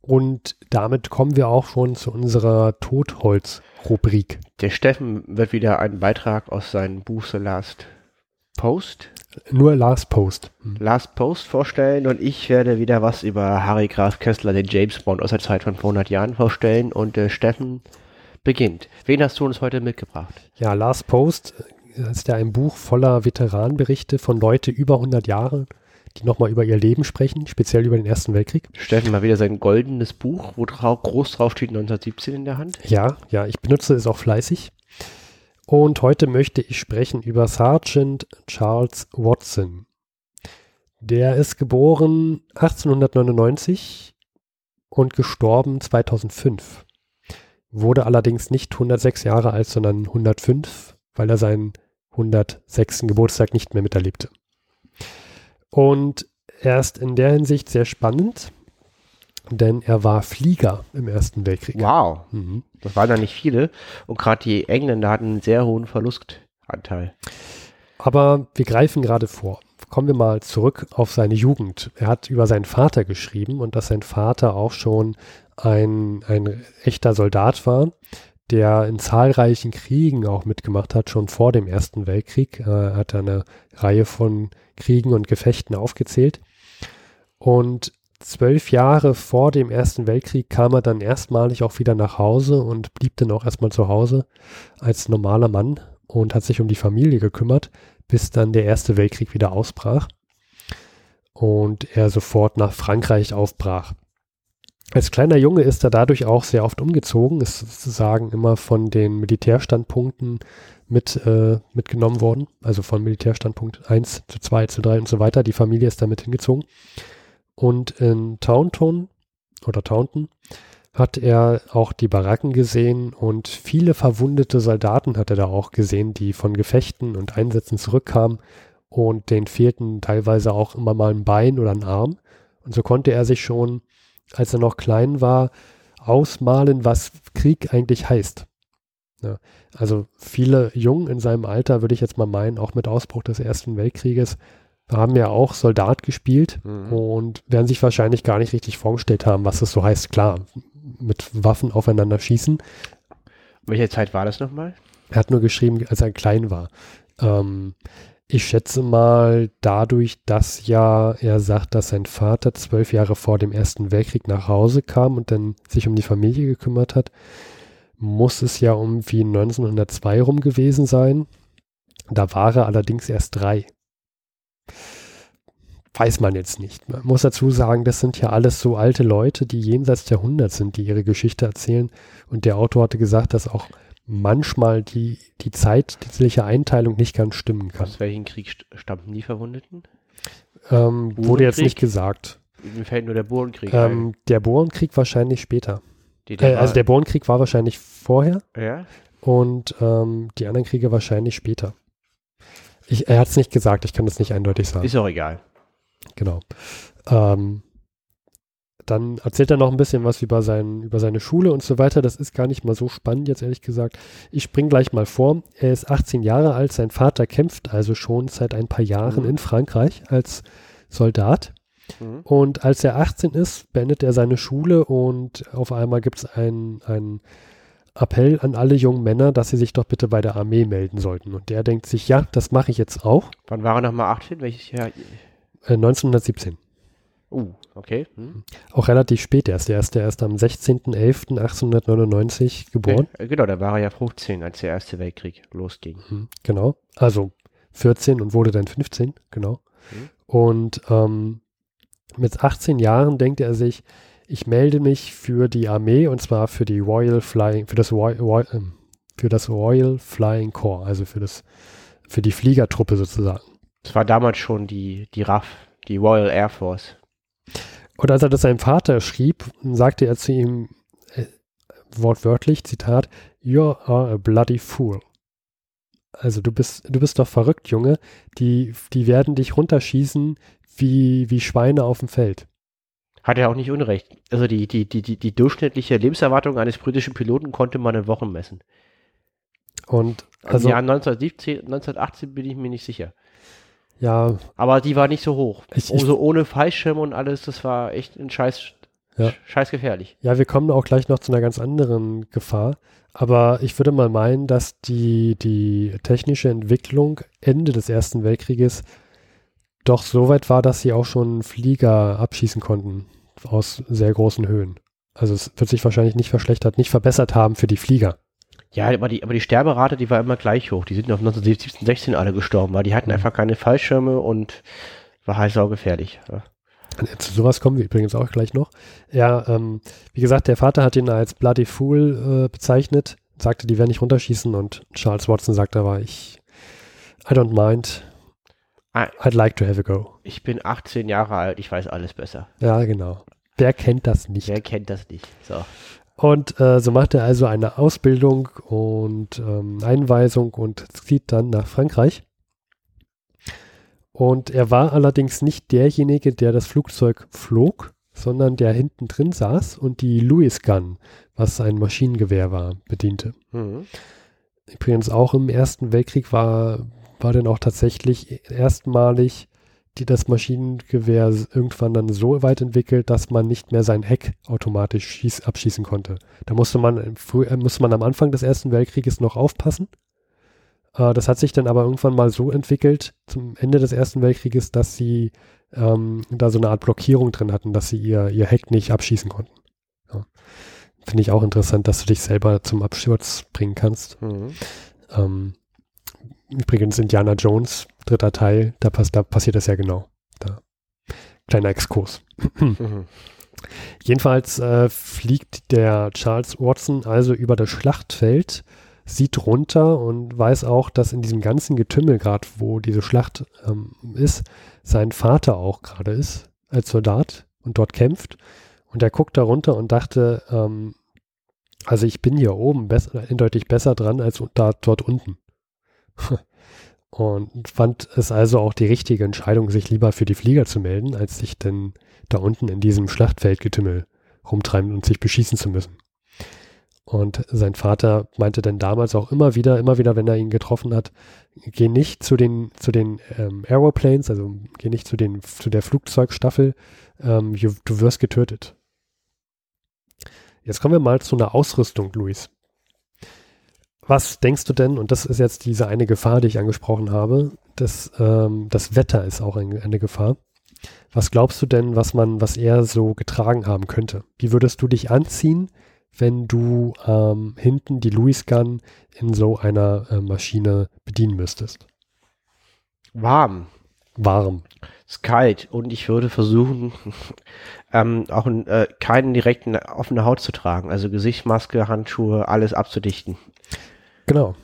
Und damit kommen wir auch schon zu unserer Totholz-Rubrik. Der Steffen wird wieder einen Beitrag aus seinem Buch The Last Post, Nur Last Post. Hm. Last Post vorstellen und ich werde wieder was über Harry Graf Kessler, den James Bond aus der Zeit von vor 100 Jahren vorstellen und äh, Steffen beginnt. Wen hast du uns heute mitgebracht? Ja, Last Post ist ja ein Buch voller Veteranenberichte von Leute über 100 Jahre, die nochmal über ihr Leben sprechen, speziell über den Ersten Weltkrieg. Steffen mal wieder sein goldenes Buch, wo drau groß drauf steht 1917 in der Hand. Ja, ja, ich benutze es auch fleißig. Und heute möchte ich sprechen über Sergeant Charles Watson. Der ist geboren 1899 und gestorben 2005. Wurde allerdings nicht 106 Jahre alt, sondern 105, weil er seinen 106. Geburtstag nicht mehr miterlebte. Und er ist in der Hinsicht sehr spannend, denn er war Flieger im Ersten Weltkrieg. Wow, Mhm. das waren ja nicht viele und gerade die Engländer hatten einen sehr hohen Verlustanteil. Aber wir greifen gerade vor. Kommen wir mal zurück auf seine Jugend. Er hat über seinen Vater geschrieben und dass sein Vater auch schon ein, ein echter Soldat war, der in zahlreichen Kriegen auch mitgemacht hat, schon vor dem Ersten Weltkrieg. Er hat eine Reihe von Kriegen und Gefechten aufgezählt. Und zwölf Jahre vor dem Ersten Weltkrieg kam er dann erstmalig auch wieder nach Hause und blieb dann auch erstmal zu Hause als normaler Mann und hat sich um die Familie gekümmert, bis dann der Erste Weltkrieg wieder ausbrach und er sofort nach Frankreich aufbrach. Als kleiner Junge ist er dadurch auch sehr oft umgezogen, ist sozusagen immer von den Militärstandpunkten mit, äh, mitgenommen worden, also von Militärstandpunkt 1 zu 2 zu 3 und so weiter. Die Familie ist damit hingezogen. Und in Taunton oder Taunton hat er auch die Baracken gesehen und viele verwundete Soldaten hat er da auch gesehen, die von Gefechten und Einsätzen zurückkamen und denen fehlten teilweise auch immer mal ein Bein oder ein Arm. Und so konnte er sich schon, als er noch klein war, ausmalen, was Krieg eigentlich heißt. Ja, also viele Jungen in seinem Alter, würde ich jetzt mal meinen, auch mit Ausbruch des Ersten Weltkrieges, haben ja auch Soldat gespielt Mhm. und werden sich wahrscheinlich gar nicht richtig vorgestellt haben, was das so heißt. Klar, mit Waffen aufeinander schießen. Welche Zeit war das nochmal? Er hat nur geschrieben, als er klein war. Ähm, ich schätze mal dadurch, dass ja er sagt, dass sein Vater zwölf Jahre vor dem Ersten Weltkrieg nach Hause kam und dann sich um die Familie gekümmert hat, muss es ja um wie 1902 rum gewesen sein. Da war er allerdings erst drei. Weiß man jetzt nicht. Man muss dazu sagen, das sind ja alles so alte Leute, die jenseits der 100 sind, die ihre Geschichte erzählen. Und der Autor hatte gesagt, dass auch manchmal die, die zeitliche Einteilung nicht ganz stimmen kann. Aus welchem Krieg st- stammten die Verwundeten? Ähm, wurde jetzt nicht gesagt. Mir fällt nur der Bohrenkrieg ein. Ähm, der Bohrenkrieg wahrscheinlich später. Äh, also der Bohrenkrieg war wahrscheinlich vorher ja? und ähm, die anderen Kriege wahrscheinlich später. Ich, er hat es nicht gesagt, ich kann das nicht eindeutig sagen. Ist auch egal. Genau. Ähm, dann erzählt er noch ein bisschen was über, sein, über seine Schule und so weiter. Das ist gar nicht mal so spannend, jetzt ehrlich gesagt. Ich spring gleich mal vor. Er ist 18 Jahre alt, sein Vater kämpft also schon seit ein paar Jahren Mhm. in Frankreich als Soldat. Mhm. Und als er 18 ist, beendet er seine Schule und auf einmal gibt es einen, einen Appell an alle jungen Männer, dass sie sich doch bitte bei der Armee melden sollten. Und der denkt sich, ja, das mache ich jetzt auch. Wann war er nochmal 18? Welches Jahr? Äh, 1917. Uh, okay. Hm. Auch relativ spät erst. Er ist, er ist am 16.11.1899 geboren. Äh, Genau, da war er ja 15, als der Erste Weltkrieg losging. Mhm, Genau. Also 14 und wurde dann 15, genau. Mhm. Und ähm, mit 18 Jahren denkt er sich, ich melde mich für die Armee und zwar für die Royal Flying, für das Royal, Royal, ähm, für das Royal Flying Corps, also für das, für die Fliegertruppe sozusagen. Das war damals schon die, die RAF, die Royal Air Force. Und als er das seinem Vater schrieb, sagte er zu ihm äh, wortwörtlich, Zitat, You are a bloody fool. Also du bist, du bist doch verrückt, Junge. Die, die werden dich runterschießen wie, wie Schweine auf dem Feld. Hat er auch nicht unrecht. Also die, die, die, die, die durchschnittliche Lebenserwartung eines britischen Piloten konnte man in Wochen messen. Und Im also, Jahr 1917, 1918 bin ich mir nicht sicher. Ja, Aber die war nicht so hoch. Ich- ich- also ohne Fallschirm und alles, das war echt ein scheiß Ja. Scheiß gefährlich. Ja, wir kommen auch gleich noch zu einer ganz anderen Gefahr. Aber ich würde mal meinen, dass die, die technische Entwicklung Ende des Ersten Weltkrieges doch so weit war, dass sie auch schon Flieger abschießen konnten aus sehr großen Höhen. Also es wird sich wahrscheinlich nicht verschlechtert, nicht verbessert haben für die Flieger. Ja, aber die, aber die Sterberate, die war immer gleich hoch. Die sind auf 1917, 16 alle gestorben, weil die hatten einfach keine Fallschirme und war halt saugefährlich. Ja. Zu sowas kommen wir übrigens auch gleich noch. Ja, ähm, wie gesagt, der Vater hat ihn als Bloody Fool äh, bezeichnet, sagte, die werden nicht runterschießen und Charles Watson sagte aber, ich, I don't mind, Ah. I'd like to have a go. Ich bin 18 Jahre alt, ich weiß alles besser. Ja, genau. Wer kennt das nicht? Wer kennt das nicht? So. Und äh, so macht er also eine Ausbildung und ähm, Einweisung und zieht dann nach Frankreich. Und er war allerdings nicht derjenige, der das Flugzeug flog, sondern der hinten drin saß und die Louis Gun, was ein Maschinengewehr war, bediente. Mhm. Übrigens auch im Ersten Weltkrieg war, war dann auch tatsächlich erstmalig die, das Maschinengewehr irgendwann dann so weit entwickelt, dass man nicht mehr sein Heck automatisch schieß, abschießen konnte. Da musste man, äh, musste man am Anfang des Ersten Weltkrieges noch aufpassen. Äh, das hat sich dann aber irgendwann mal so entwickelt, zum Ende des Ersten Weltkrieges, dass sie ähm, da so eine Art Blockierung drin hatten, dass sie ihr, ihr Heck nicht abschießen konnten. Ja. Finde ich auch interessant, dass du dich selber zum Absturz bringen kannst. Mhm. Ähm, übrigens Indiana Jones, dritter Teil, da, pass, da passiert das ja genau. Da. Kleiner Exkurs. Mhm. Jedenfalls äh, fliegt der Charles Watson also über das Schlachtfeld, sieht runter und weiß auch, dass in diesem ganzen Getümmel, gerade wo diese Schlacht ähm, ist, sein Vater auch gerade ist als Soldat und dort kämpft. Und er guckt da runter und dachte, ähm, also ich bin hier oben besser, eindeutig besser dran als da, dort unten. und fand es also auch die richtige Entscheidung, sich lieber für die Flieger zu melden, als sich denn da unten in diesem Schlachtfeldgetümmel rumtreiben und sich beschießen zu müssen. Und sein Vater meinte dann damals auch immer wieder, immer wieder, wenn er ihn getroffen hat, geh nicht zu den, zu den ähm, Aeroplanes, also geh nicht zu, den, zu der Flugzeugstaffel, ähm, du, wirst getötet. Jetzt kommen wir mal zu einer Ausrüstung, Luis. Was denkst du denn, und das ist jetzt diese eine Gefahr, die ich angesprochen habe, das, ähm, das Wetter ist auch ein, eine Gefahr. Was glaubst du denn, was man, was er so getragen haben könnte? Wie würdest du dich anziehen, wenn du ähm, hinten die Louis Gun in so einer äh, Maschine bedienen müsstest? Warm. Warm. ist kalt und ich würde versuchen, ähm, auch äh, keinen direkten offene Haut zu tragen. Also Gesichtsmaske, Handschuhe, alles abzudichten. Genau.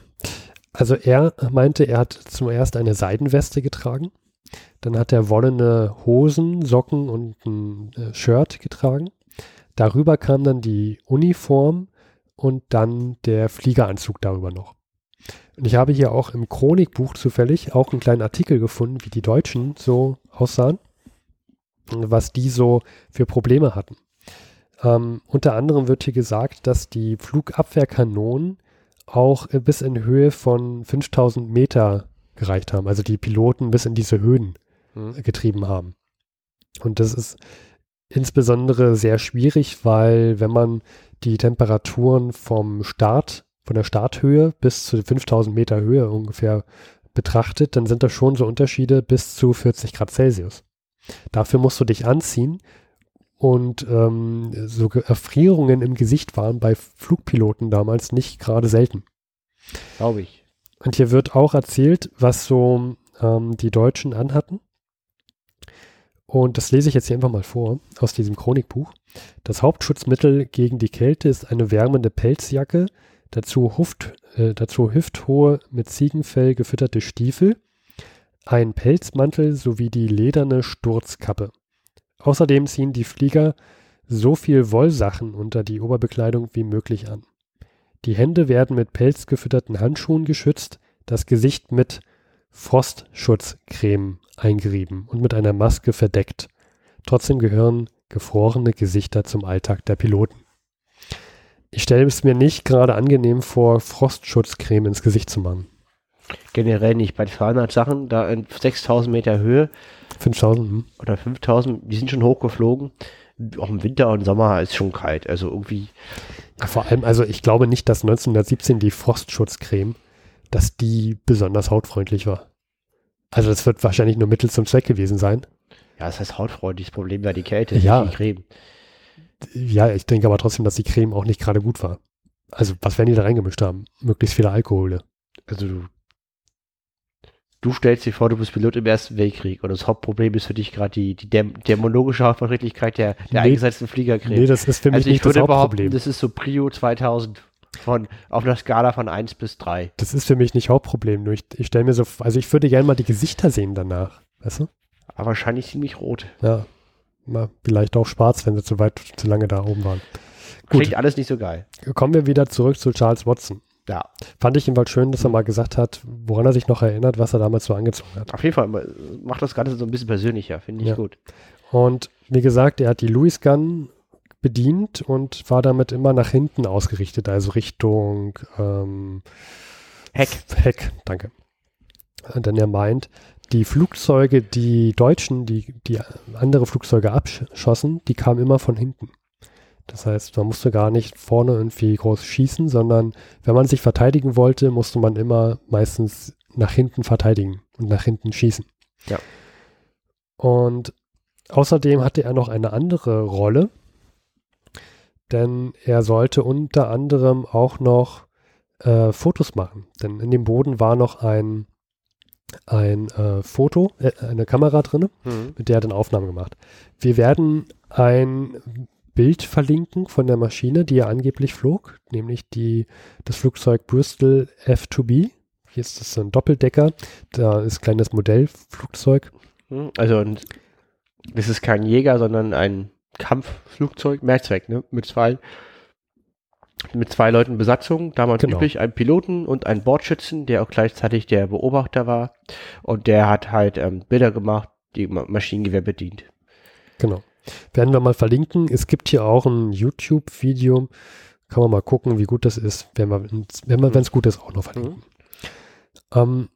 Also er meinte, er hat zuerst eine Seidenweste getragen. Dann hat er wollene Hosen, Socken und ein äh, Shirt getragen. Darüber kam dann die Uniform und dann der Fliegeranzug darüber noch. Und ich habe hier auch im Chronikbuch zufällig auch einen kleinen Artikel gefunden, wie die Deutschen so aussahen, was die so für Probleme hatten. Ähm, unter anderem wird hier gesagt, dass die Flugabwehrkanonen auch äh, bis in Höhe von 5000 Meter gereicht haben, also die Piloten bis in diese Höhen Hm. getrieben haben. Und das ist insbesondere sehr schwierig, weil wenn man die Temperaturen vom Start, von der Starthöhe bis zu 5000 Meter Höhe ungefähr betrachtet, dann sind das schon so Unterschiede bis zu 40 Grad Celsius. Dafür musst du dich anziehen und ähm, so Ge- Erfrierungen im Gesicht waren bei Flugpiloten damals nicht gerade selten. Glaube ich. Und hier wird auch erzählt, was so ähm, die Deutschen anhatten. Und das lese ich jetzt hier einfach mal vor aus diesem Chronikbuch. Das Hauptschutzmittel gegen die Kälte ist eine wärmende Pelzjacke, dazu, Huft, äh, dazu hüfthohe mit Ziegenfell gefütterte Stiefel, ein Pelzmantel sowie die lederne Sturzkappe. Außerdem ziehen die Flieger so viel Wollsachen unter die Oberbekleidung wie möglich an. Die Hände werden mit pelzgefütterten Handschuhen geschützt, das Gesicht mit Frostschutzcreme eingerieben und mit einer Maske verdeckt. Trotzdem gehören gefrorene Gesichter zum Alltag der Piloten. Ich stelle es mir nicht gerade angenehm vor, Frostschutzcreme ins Gesicht zu machen. Generell nicht. Bei 200 Sachen, da in 6000 Meter Höhe 5000, hm? oder 5000, die sind schon hochgeflogen. auch im Winter und Sommer ist schon kalt. Also irgendwie, Vor allem, also ich glaube nicht, dass 1917 die Frostschutzcreme, dass die besonders hautfreundlich war. Also das wird wahrscheinlich nur Mittel zum Zweck gewesen sein. ja, das heißt hautfreundlich. Das Problem war die Kälte, Ja. nicht die Creme. Ja, ich denke aber trotzdem, dass die Creme auch nicht gerade gut war. Also was werden die da reingemischt haben? Möglichst viele Alkohole. Also du, du stellst dir vor, du bist Pilot im Ersten Weltkrieg und das Hauptproblem ist für dich gerade die, die Däm dämonologische Hautverträglichkeit der, der Nee. eingesetzten Fliegercreme. Nee, das ist für mich also ich nicht das Hauptproblem. das ist so Prio 2000 von, auf einer Skala von 1 bis 3. Das ist für mich nicht Hauptproblem. Nur ich, ich stelle mir so, also ich würde gerne mal die Gesichter sehen danach. Weißt du? Aber wahrscheinlich ziemlich rot. Ja. Mal vielleicht auch schwarz, wenn sie zu weit, zu lange da oben waren. Gut. Klingt alles nicht so geil. Kommen wir wieder zurück zu Charles Watson. Ja, Fand ich jedenfalls schön, dass er mal gesagt hat, woran er sich noch erinnert, was er damals so angezogen hat. auf jeden Fall äh, macht das Ganze so ein bisschen persönlicher, finde ich Ja. gut. Und wie gesagt, er hat die Louis Gun bedient und war damit immer nach hinten ausgerichtet, also Richtung ähm, Heck. Heck, danke. Und Denn er meint, die Flugzeuge, die Deutschen, die, die andere Flugzeuge abschossen, die kamen immer von hinten. Das heißt, man musste gar nicht vorne irgendwie groß schießen, sondern wenn man sich verteidigen wollte, musste man immer meistens nach hinten verteidigen und nach hinten schießen. Ja. Und außerdem hatte er noch eine andere Rolle, denn er sollte unter anderem auch noch äh, Fotos machen. Denn in dem Boden war noch ein, ein äh, Foto, äh, eine Kamera drin, Mhm. mit der er dann Aufnahmen gemacht. Wir werden ein Bild verlinken von der Maschine, die er angeblich flog, nämlich die, das Flugzeug Bristol F2B. Hier ist das so ein Doppeldecker, da ist ein kleines Modellflugzeug. Mhm. Also und das ist kein Jäger, sondern ein Kampfflugzeug, Mehrzweck, ne? Mit zwei mit zwei Leuten Besatzung, damals Genau. üblich, ein Piloten und ein Bordschützen, der auch gleichzeitig der Beobachter war. Und der hat halt ähm, Bilder gemacht, die Ma- Maschinengewehr bedient. Genau. Werden wir mal verlinken. Es gibt hier auch ein YouTube-Video. Kann man mal gucken, wie gut das ist. Wenn wir, wenn es gut ist, auch noch verlinken. Ähm,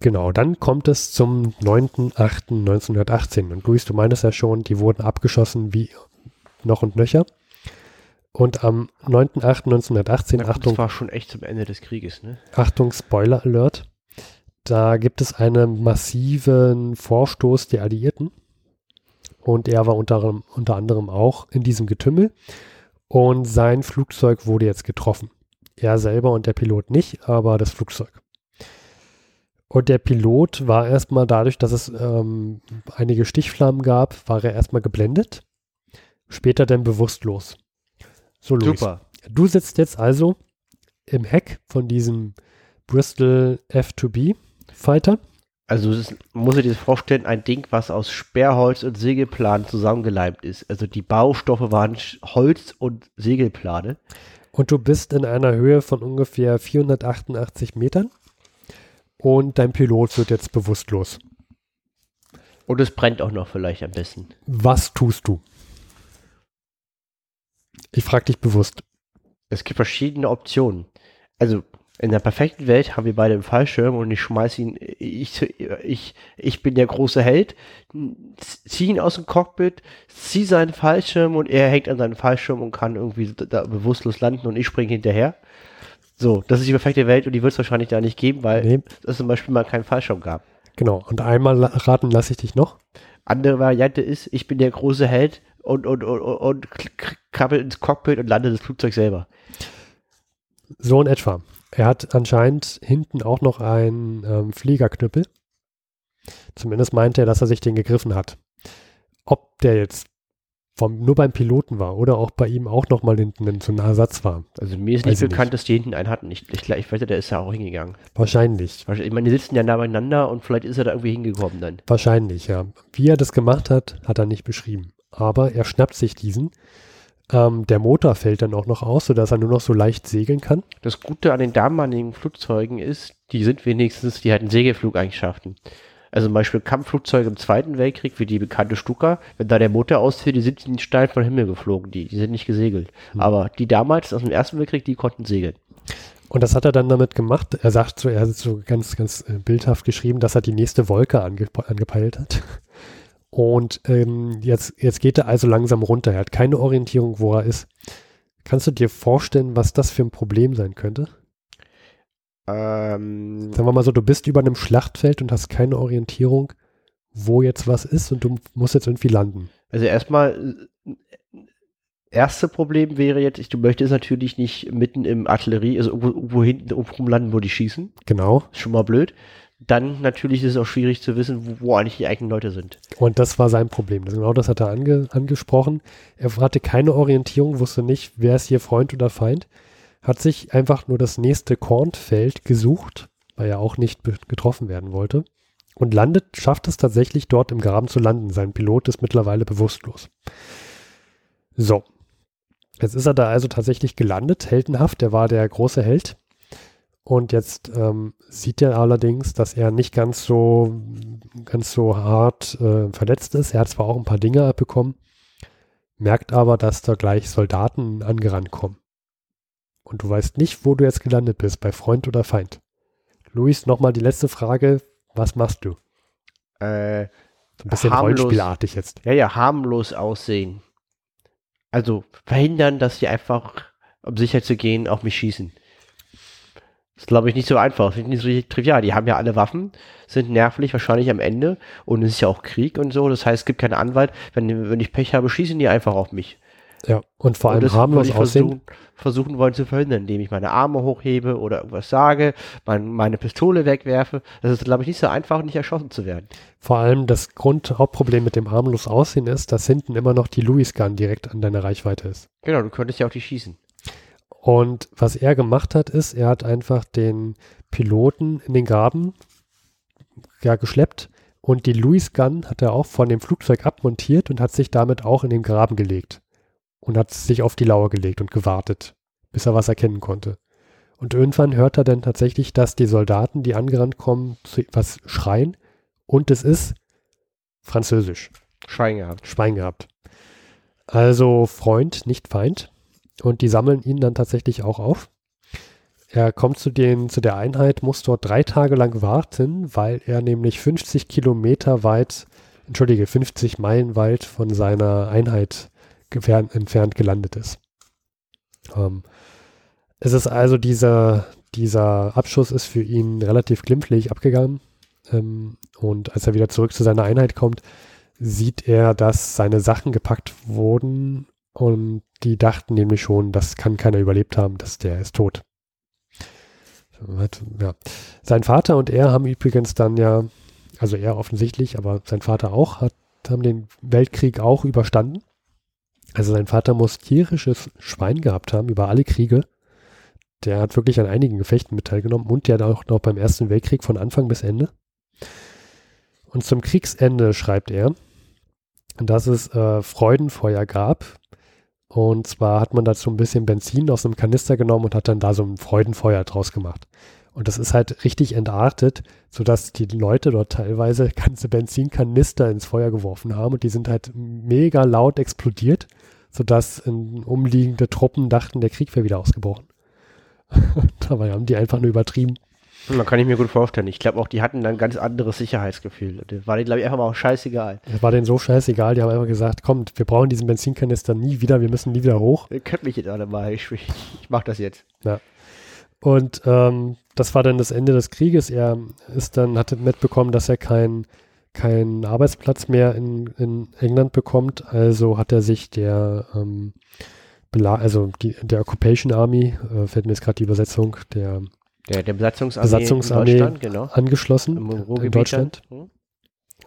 genau, dann kommt es zum 9.8.1918. Und Luis, du meintest ja schon, die wurden abgeschossen wie noch und nöcher. Und am 9.8.1918, Na gut, Achtung, Das war schon echt zum Ende des Krieges, ne? Achtung, Spoiler Alert. Da gibt es einen massiven Vorstoß der Alliierten. Und er war unter, unter anderem auch in diesem Getümmel. Und sein Flugzeug wurde jetzt getroffen. Er selber und der Pilot nicht, aber das Flugzeug. Und der Pilot war erstmal dadurch, dass es ähm, einige Stichflammen gab, war er erstmal geblendet. Später dann bewusstlos. So, Luis. Super. Du sitzt jetzt also im Heck von diesem Bristol F2B Fighter. Also es muss sich das vorstellen, ein Ding, was aus Sperrholz und Segelplan zusammengeleimt ist. Also die Baustoffe waren Holz und Segelplane. Und du bist in einer Höhe von ungefähr 488 Metern. Und dein Pilot wird jetzt bewusstlos. Und es brennt auch noch vielleicht am besten. Was tust du? Ich frage dich bewusst. Es gibt verschiedene Optionen. Also in der perfekten Welt haben wir beide einen Fallschirm und ich schmeiß ihn, ich, ich, ich bin der große Held, zieh ihn aus dem Cockpit, zieh seinen Fallschirm und er hängt an seinem Fallschirm und kann irgendwie da bewusstlos landen und ich springe hinterher. So, das ist die perfekte Welt und die wird es wahrscheinlich da nicht geben, weil Nee, es zum Beispiel mal keinen Fallschirm gab. genau. Und einmal raten lasse ich dich noch. Andere Variante ist, ich bin der große Held und, und, und, und, und krabbel ins Cockpit und lande das Flugzeug selber. So in etwa. Er hat anscheinend hinten auch noch einen ähm, Fliegerknüppel. Zumindest meinte er, dass er sich den gegriffen hat. Ob der jetzt vom, nur beim Piloten war oder auch bei ihm auch nochmal hinten in so ein Ersatz war. Also mir ist nicht ich bekannt, nicht. dass die hinten einen hatten. Ich, ich, ich wette, der ist ja auch hingegangen. Wahrscheinlich. Wahrscheinlich- Ich meine, die sitzen ja nah beieinander und vielleicht ist er da irgendwie hingekommen dann. Wahrscheinlich, ja. Wie er das gemacht hat, hat er nicht beschrieben. Aber er schnappt sich diesen. Ähm, der Motor fällt dann auch noch aus, sodass er nur noch so leicht segeln kann. Das Gute an den damaligen Flugzeugen ist, die sind wenigstens, die hatten Segelflugeigenschaften. Also zum Beispiel Kampfflugzeuge im Zweiten Weltkrieg, wie die bekannte Stuka, wenn da der Motor ausfiel, die sind in den Stein vom Himmel geflogen, die, die sind nicht gesegelt. Aber die damals aus dem Ersten Weltkrieg, die konnten segeln. Und das hat er dann damit gemacht. Er sagt so, er hat so ganz, ganz äh, bildhaft geschrieben, dass er die nächste Wolke ange angepeilt hat. Und ähm, jetzt, jetzt geht er also langsam runter. Er hat keine Orientierung, wo er ist. Kannst du dir vorstellen, was das für ein Problem sein könnte? Ähm, Sagen wir mal so, du bist über einem Schlachtfeld und hast keine Orientierung, wo jetzt was ist und du musst jetzt irgendwie landen. also erstmal, äh, erste Problem wäre jetzt, ich- du möchtest natürlich nicht mitten im Artillerie, also irgendwo, irgendwo hinten irgendwo landen, wo die schießen. Genau. Ist schon mal blöd. Dann natürlich ist es auch schwierig zu wissen, wo, wo eigentlich die eigenen Leute sind. Und das war sein Problem. Genau das hat er ange, angesprochen. Er hatte keine Orientierung, wusste nicht, wer ist hier Freund oder Feind. Hat sich einfach nur das nächste Kornfeld gesucht, weil er auch nicht getroffen werden wollte. Und landet, schafft es tatsächlich dort im Graben zu landen. Sein Pilot ist mittlerweile bewusstlos. So. Jetzt ist er da also tatsächlich gelandet, heldenhaft. Der war der große Held. Und jetzt ähm, sieht er allerdings, dass er nicht ganz so, ganz so hart äh, verletzt ist. Er hat zwar auch ein paar Dinge abbekommen, merkt aber, dass da gleich Soldaten angerannt kommen. Und du weißt nicht, wo du jetzt gelandet bist, bei Freund oder Feind. Luis, nochmal die letzte Frage. Was machst du? Äh, So ein bisschen Harmlos. Rollenspielartig jetzt. ja, ja, harmlos aussehen. Also verhindern, dass die einfach, um sicher zu gehen, auf mich schießen. Das ist, glaube ich, nicht so einfach. Das ist nicht so trivial. Die haben ja alle Waffen, sind nervlich wahrscheinlich am Ende und es ist ja auch Krieg und so. Das heißt, es gibt keinen Anwalt. Wenn, wenn ich Pech habe, schießen die einfach auf mich. Ja, und vor Und allem das harmlos aussehen. Versuchen, versuchen wollen zu verhindern, indem ich meine Arme hochhebe oder irgendwas sage, mein, meine Pistole wegwerfe. Das ist, glaube ich, nicht so einfach, nicht erschossen zu werden. Vor allem das Grundhauptproblem mit dem harmlos Aussehen ist, dass hinten immer noch die Louis Gun direkt an deiner Reichweite ist. Genau, du könntest ja auch die schießen. Und was er gemacht hat, ist, er hat einfach den Piloten in den Graben ja, geschleppt und die Louis Gun hat er auch von dem Flugzeug abmontiert und hat sich damit auch in den Graben gelegt und hat sich auf die Lauer gelegt und gewartet, bis er was erkennen konnte. Und irgendwann hört er dann tatsächlich, dass die Soldaten, die angerannt kommen, zu was schreien und es ist Französisch. Schwein gehabt. Schwein gehabt. Also Freund, nicht Feind. Und die sammeln ihn dann tatsächlich auch auf. Er kommt zu, den, zu der Einheit, muss dort drei Tage lang warten, weil er nämlich 50 Kilometer weit, entschuldige, 50 Meilen weit von seiner Einheit entfernt gelandet ist. Ähm, es ist also dieser, dieser Abschuss ist für ihn relativ glimpflich abgegangen. Ähm, und als er wieder zurück zu seiner Einheit kommt, sieht er, dass seine Sachen gepackt wurden und die dachten nämlich schon, das kann keiner überlebt haben, dass der ist tot. Hat- Ja. Sein Vater und er haben übrigens dann ja, also er offensichtlich, aber sein Vater auch, hat, haben den Weltkrieg auch überstanden. Also sein Vater muss tierisches Schwein gehabt haben über alle Kriege. Der hat wirklich an einigen Gefechten mit teilgenommen und der hat auch noch beim Ersten Weltkrieg von Anfang bis Ende. Und zum Kriegsende schreibt er, dass es äh, Freudenfeuer gab. Und zwar hat man dazu ein bisschen Benzin aus einem Kanister genommen und hat dann da so ein Freudenfeuer draus gemacht. Und das ist halt richtig entartet, sodass die Leute dort teilweise ganze Benzinkanister ins Feuer geworfen haben und die sind halt mega laut explodiert, sodass umliegende Truppen dachten, der Krieg wäre wieder ausgebrochen. Dabei haben die einfach nur übertrieben. Man kann ich mir gut vorstellen. Ich glaube auch, die hatten dann ein ganz anderes Sicherheitsgefühl. Das war denen, glaube ich, einfach mal auch scheißegal. Es war denen so scheißegal, die haben einfach gesagt, kommt, wir brauchen diesen Benzinkanister nie wieder, wir müssen nie wieder hoch. Ihr könnt mich jetzt alle mal. Ich, ich, ich mach das jetzt. Und ähm, das war dann das Ende des Krieges. Er ist dann, hatte mitbekommen, dass er keinen keinen Arbeitsplatz mehr in, in England bekommt. Also hat er sich der ähm, also die, der Occupation Army, äh, fällt mir jetzt gerade die Übersetzung, der Der, der Besatzungsarmee, Besatzungsarmee in genau. angeschlossen in Deutschland. dann. Hm?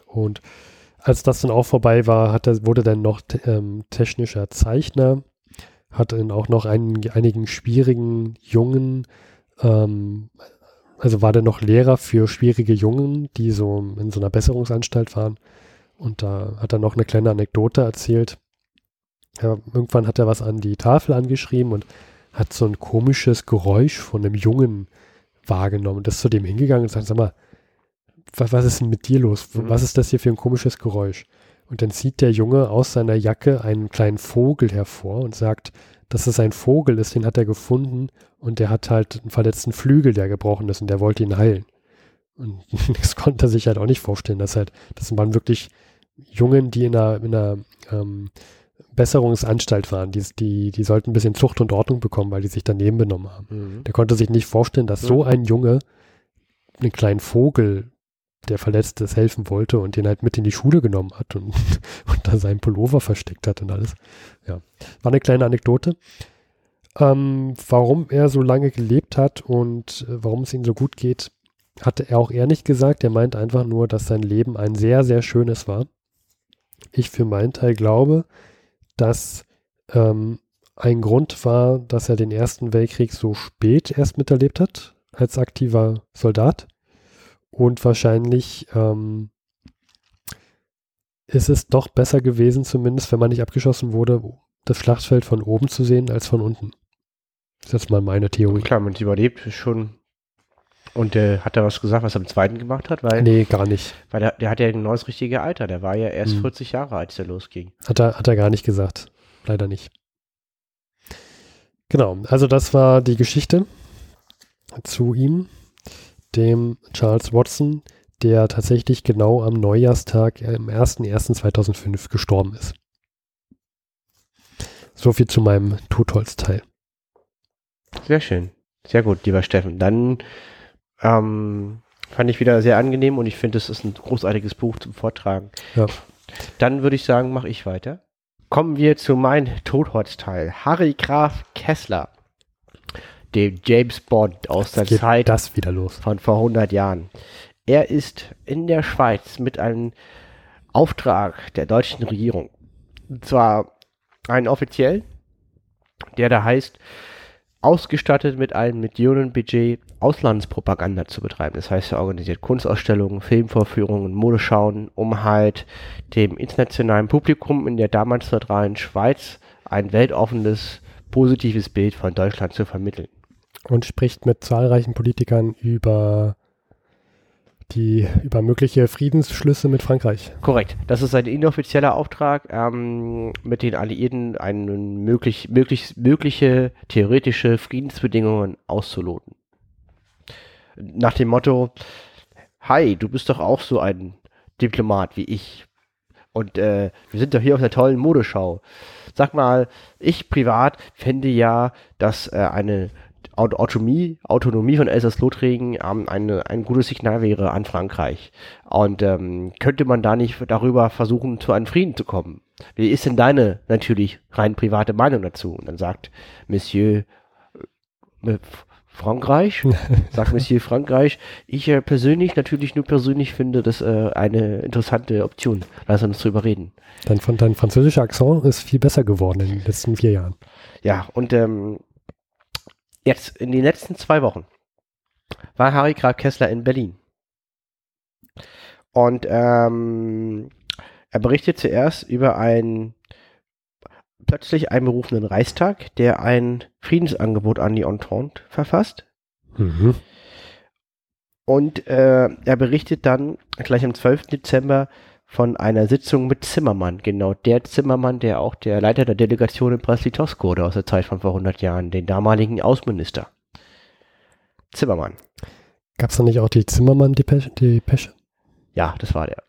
Und als das dann auch vorbei war, hat er, wurde dann noch ähm, technischer Zeichner, hat dann auch noch einen, einigen schwierigen Jungen, ähm, also war der noch Lehrer für schwierige Jungen, die so in so einer Besserungsanstalt waren. Und da hat er noch eine kleine Anekdote erzählt. Ja, irgendwann hat er was an die Tafel angeschrieben und hat so ein komisches Geräusch von einem Jungen wahrgenommen und ist zu dem hingegangen und sagt, sag mal, was, ist denn mit dir los? Mhm. Was ist das hier für ein komisches Geräusch? Und dann zieht der Junge aus seiner Jacke einen kleinen Vogel hervor und sagt, dass es ein Vogel ist, den hat er gefunden und der hat halt einen verletzten Flügel, der gebrochen ist und der wollte ihn heilen. Und das konnte er sich halt auch nicht vorstellen, dass halt, das waren wirklich Jungen, die in einer, in einer ähm, Besserungsanstalt waren. Die, die, die sollten ein bisschen Zucht und Ordnung bekommen, weil die sich daneben benommen haben. Mhm. Der konnte sich nicht vorstellen, dass so ein Junge einen kleinen Vogel, der verletzt ist, helfen wollte und den halt mit in die Schule genommen hat und, da seinen Pullover versteckt hat und alles. Ja, war eine kleine Anekdote. Ähm, warum er so lange gelebt hat und äh, warum es ihm so gut geht, hatte er auch er nicht gesagt. Er meint einfach nur, dass sein Leben ein sehr, sehr schönes war. Ich für meinen Teil glaube, dass ähm, ein Grund war, dass er den Ersten Weltkrieg so spät erst miterlebt hat, als aktiver Soldat. Und wahrscheinlich ähm, ist es doch besser gewesen, zumindest wenn man nicht abgeschossen wurde, das Schlachtfeld von oben zu sehen als von unten. Das ist jetzt mal meine Theorie. Klar, man überlebt schon. Und äh, hat er was gesagt, was er im zweiten gemacht hat? Weil, Nee, gar nicht. weil der, der hat ja genau das richtige Alter. Der war ja erst Hm. 40 Jahre, als der losging. Hat er, hat er gar nicht gesagt. Leider nicht. Genau, also das war die Geschichte zu ihm, dem Charles Watson, der tatsächlich genau am Neujahrstag äh, am 01.01.2005 gestorben ist. So viel zu meinem Totholzteil. Sehr schön. Sehr gut, lieber Steffen. Dann ähm, fand ich wieder sehr angenehm und ich finde, es ist ein großartiges Buch zum Vortragen. Ja. Dann würde ich sagen, mache ich weiter. Kommen wir zu meinem Totholzteil. Harry Graf Kessler, dem James Bond aus der Jetzt geht Zeit das wieder los. von vor 100 Jahren. Er ist in der Schweiz mit einem Auftrag der deutschen Regierung. Und zwar einen offiziell, der da heißt, ausgestattet mit einem Millionenbudget Auslandspropaganda zu betreiben. Das heißt, er organisiert Kunstausstellungen, Filmvorführungen, Modeschauen, um halt dem internationalen Publikum in der damals neutralen Schweiz ein weltoffenes, positives Bild von Deutschland zu vermitteln. Und spricht mit zahlreichen Politikern über die, über mögliche Friedensschlüsse mit Frankreich. Korrekt. Das ist ein inoffizieller Auftrag, ähm, mit den Alliierten einen möglich, möglich, mögliche theoretische Friedensbedingungen auszuloten. Nach dem Motto, hi, du bist doch auch so ein Diplomat wie ich. Und äh, wir sind doch hier auf der tollen Modeschau. Sag mal, ich privat fände ja, dass äh, eine Autonomie, Autonomie von Elsass-Lothringen ähm, eine, ein gutes Signal wäre an Frankreich. Und ähm, könnte man da nicht darüber versuchen, zu einem Frieden zu kommen? Wie ist denn deine natürlich rein private Meinung dazu? Und dann sagt Monsieur äh, Frankreich, sagt Monsieur Frankreich, ich äh, persönlich, natürlich nur persönlich finde das äh, eine interessante Option. Lass uns drüber reden. Dein, dein französischer Akzent ist viel besser geworden in den letzten vier Jahren. Ja, und ähm, jetzt in den letzten zwei Wochen war Harry Graf Kessler in Berlin. Und ähm, er berichtet zuerst über einen plötzlich einberufenen Reichstag, der ein Friedensangebot an die Entente verfasst. Mhm. Und äh, er berichtet dann gleich am 12. Dezember von einer Sitzung mit Zimmermann. Genau der Zimmermann, der auch der Leiter der Delegation in Brest-Litovsk wurde aus der Zeit von vor 100 Jahren, den damaligen Außenminister. Zimmermann. Gab es da nicht auch die Zimmermann-Depesche? Depesche? Ja, das war der.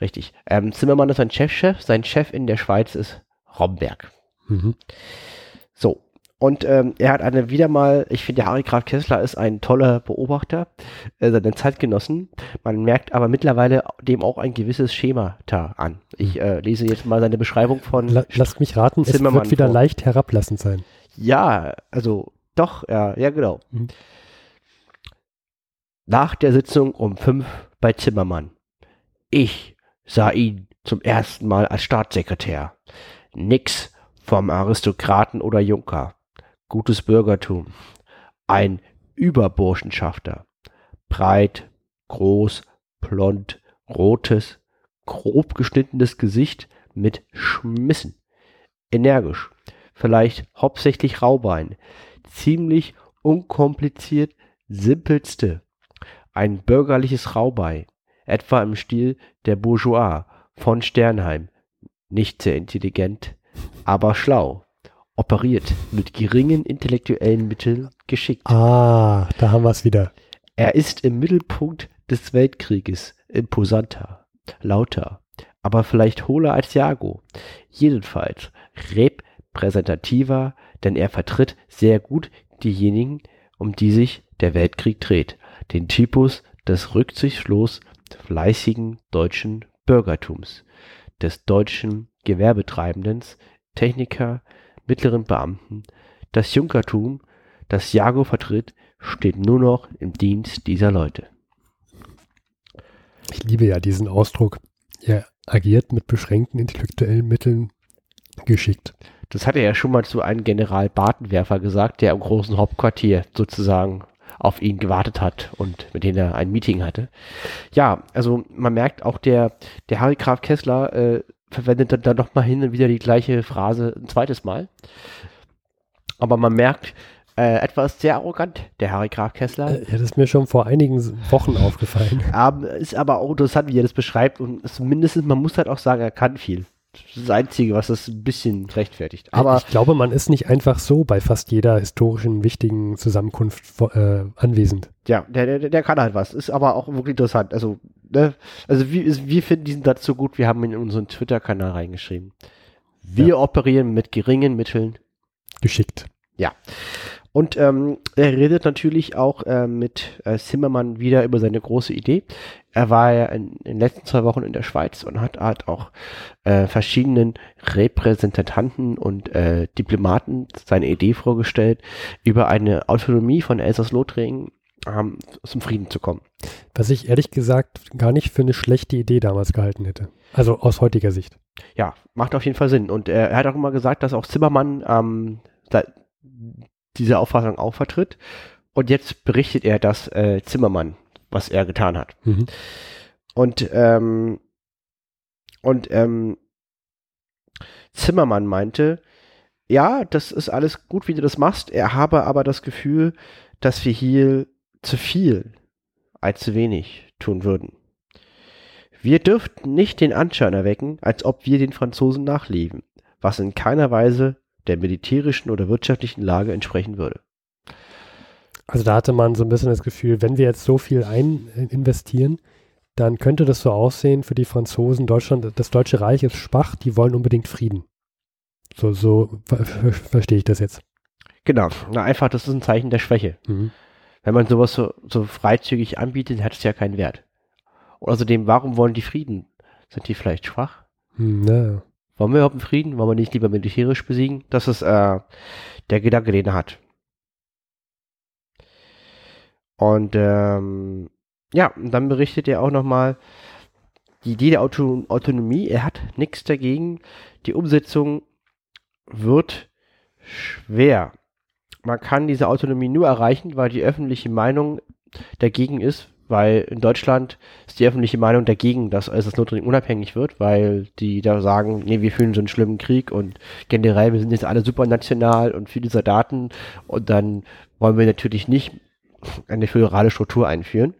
Richtig. Ähm, Zimmermann ist sein Chefchef. Sein Chef in der Schweiz ist Romberg. Mhm. So. Und ähm, er hat eine wieder mal, ich finde, Harry Graf Kessler ist ein toller Beobachter äh, seiner Zeitgenossen. Man merkt aber mittlerweile dem auch ein gewisses Schema da an. Ich äh, lese jetzt mal seine Beschreibung von. La lasst mich raten, es Zimmermann wird wieder vor. leicht herablassend sein. Ja, also doch, ja, ja genau. Mhm. Nach der Sitzung um fünf bei Zimmermann. Ich sah ihn zum ersten Mal als Staatssekretär. Nix vom Aristokraten oder Junker. Gutes Bürgertum. Ein Überburschenschafter. Breit, groß, blond, rotes, grob geschnittenes Gesicht mit Schmissen. Energisch. Vielleicht hauptsächlich Raubein. Ziemlich unkompliziert, simpelste. Ein bürgerliches Raubein. Etwa im Stil der Bourgeois von Sternheim. Nicht sehr intelligent, aber schlau. Operiert mit geringen intellektuellen Mitteln geschickt. Ah, da haben wir es wieder. Er ist im Mittelpunkt des Weltkrieges imposanter, lauter, aber vielleicht hohler als Jago. Jedenfalls repräsentativer, denn er vertritt sehr gut diejenigen, um die sich der Weltkrieg dreht. Den Typus des rücksichtslos fleißigen deutschen Bürgertums, des deutschen Gewerbetreibenden, Techniker, mittleren Beamten. Das Junkertum, das Jago vertritt, steht nur noch im Dienst dieser Leute. Ich liebe ja diesen Ausdruck. Er agiert mit beschränkten intellektuellen Mitteln geschickt. Das hatte er ja schon mal zu einem General Bartenwerfer gesagt, der im großen Hauptquartier sozusagen auf ihn gewartet hat und mit dem er ein Meeting hatte. Ja, also man merkt auch der, der Harry Graf Kessler äh, verwendet dann, dann noch mal hin und wieder die gleiche Phrase ein zweites Mal. Aber man merkt, äh, etwas sehr arrogant, der Harry Graf Kessler. Äh, ja, das ist mir schon vor einigen Wochen aufgefallen. Ähm, ist aber auch interessant, wie er das beschreibt und mindestens, man muss halt auch sagen, er kann viel. Das ist das Einzige, was das ein bisschen rechtfertigt. Aber ich glaube, man ist nicht einfach so bei fast jeder historischen wichtigen Zusammenkunft äh, anwesend. Ja, der, der, der kann halt was. Ist aber auch wirklich interessant. Also, ne? also wir, wir finden diesen Satz so gut, wir haben ihn in unseren Twitter-Kanal reingeschrieben. Wir ja. operieren mit geringen Mitteln. Geschickt. Ja. Und ähm, er redet natürlich auch äh, mit äh, Zimmermann wieder über seine große Idee. Er war ja in, in den letzten zwei Wochen in der Schweiz und hat, hat auch äh, verschiedenen Repräsentanten und äh, Diplomaten seine Idee vorgestellt, über eine Autonomie von Elsass-Lothringen ähm, zum Frieden zu kommen. Was ich ehrlich gesagt gar nicht für eine schlechte Idee damals gehalten hätte. Also aus heutiger Sicht. Ja, macht auf jeden Fall Sinn. Und äh, er hat auch immer gesagt, dass auch Zimmermann ähm, diese Auffassung auch vertritt. Und jetzt berichtet er das äh, Zimmermann, was er getan hat. Mhm. Und, ähm, und ähm, Zimmermann meinte, ja, das ist alles gut, wie du das machst. Er habe aber das Gefühl, dass wir hier zu viel als zu wenig tun würden. Wir dürften nicht den Anschein erwecken, als ob wir den Franzosen nachleben, was in keiner Weise der militärischen oder wirtschaftlichen Lage entsprechen würde. Also da hatte man so ein bisschen das Gefühl, wenn wir jetzt so viel ein äh, investieren, dann könnte das so aussehen für die Franzosen, Deutschland, das Deutsche Reich ist schwach, die wollen unbedingt Frieden. So, so ver ver verstehe ich das jetzt. Genau, na einfach, das ist ein Zeichen der Schwäche. Mhm. Wenn man sowas so, so freizügig anbietet, hat es ja keinen Wert. Und außerdem, warum wollen die Frieden? Sind die vielleicht schwach? Hm, na. Wollen wir überhaupt einen Frieden? Wollen wir nicht lieber militärisch besiegen? Das ist äh, der Gedanke, den er hat. Und ähm, ja, dann berichtet er auch nochmal die Idee der Auto Autonomie. Er hat nichts dagegen. Die Umsetzung wird schwer. Man kann diese Autonomie nur erreichen, weil die öffentliche Meinung dagegen ist, weil in Deutschland ist die öffentliche Meinung dagegen, dass es Notring unabhängig wird, weil die da sagen, nee, wir fühlen so einen schlimmen Krieg und generell, wir sind jetzt alle supranational und viele Soldaten und dann wollen wir natürlich nicht eine föderale Struktur einführen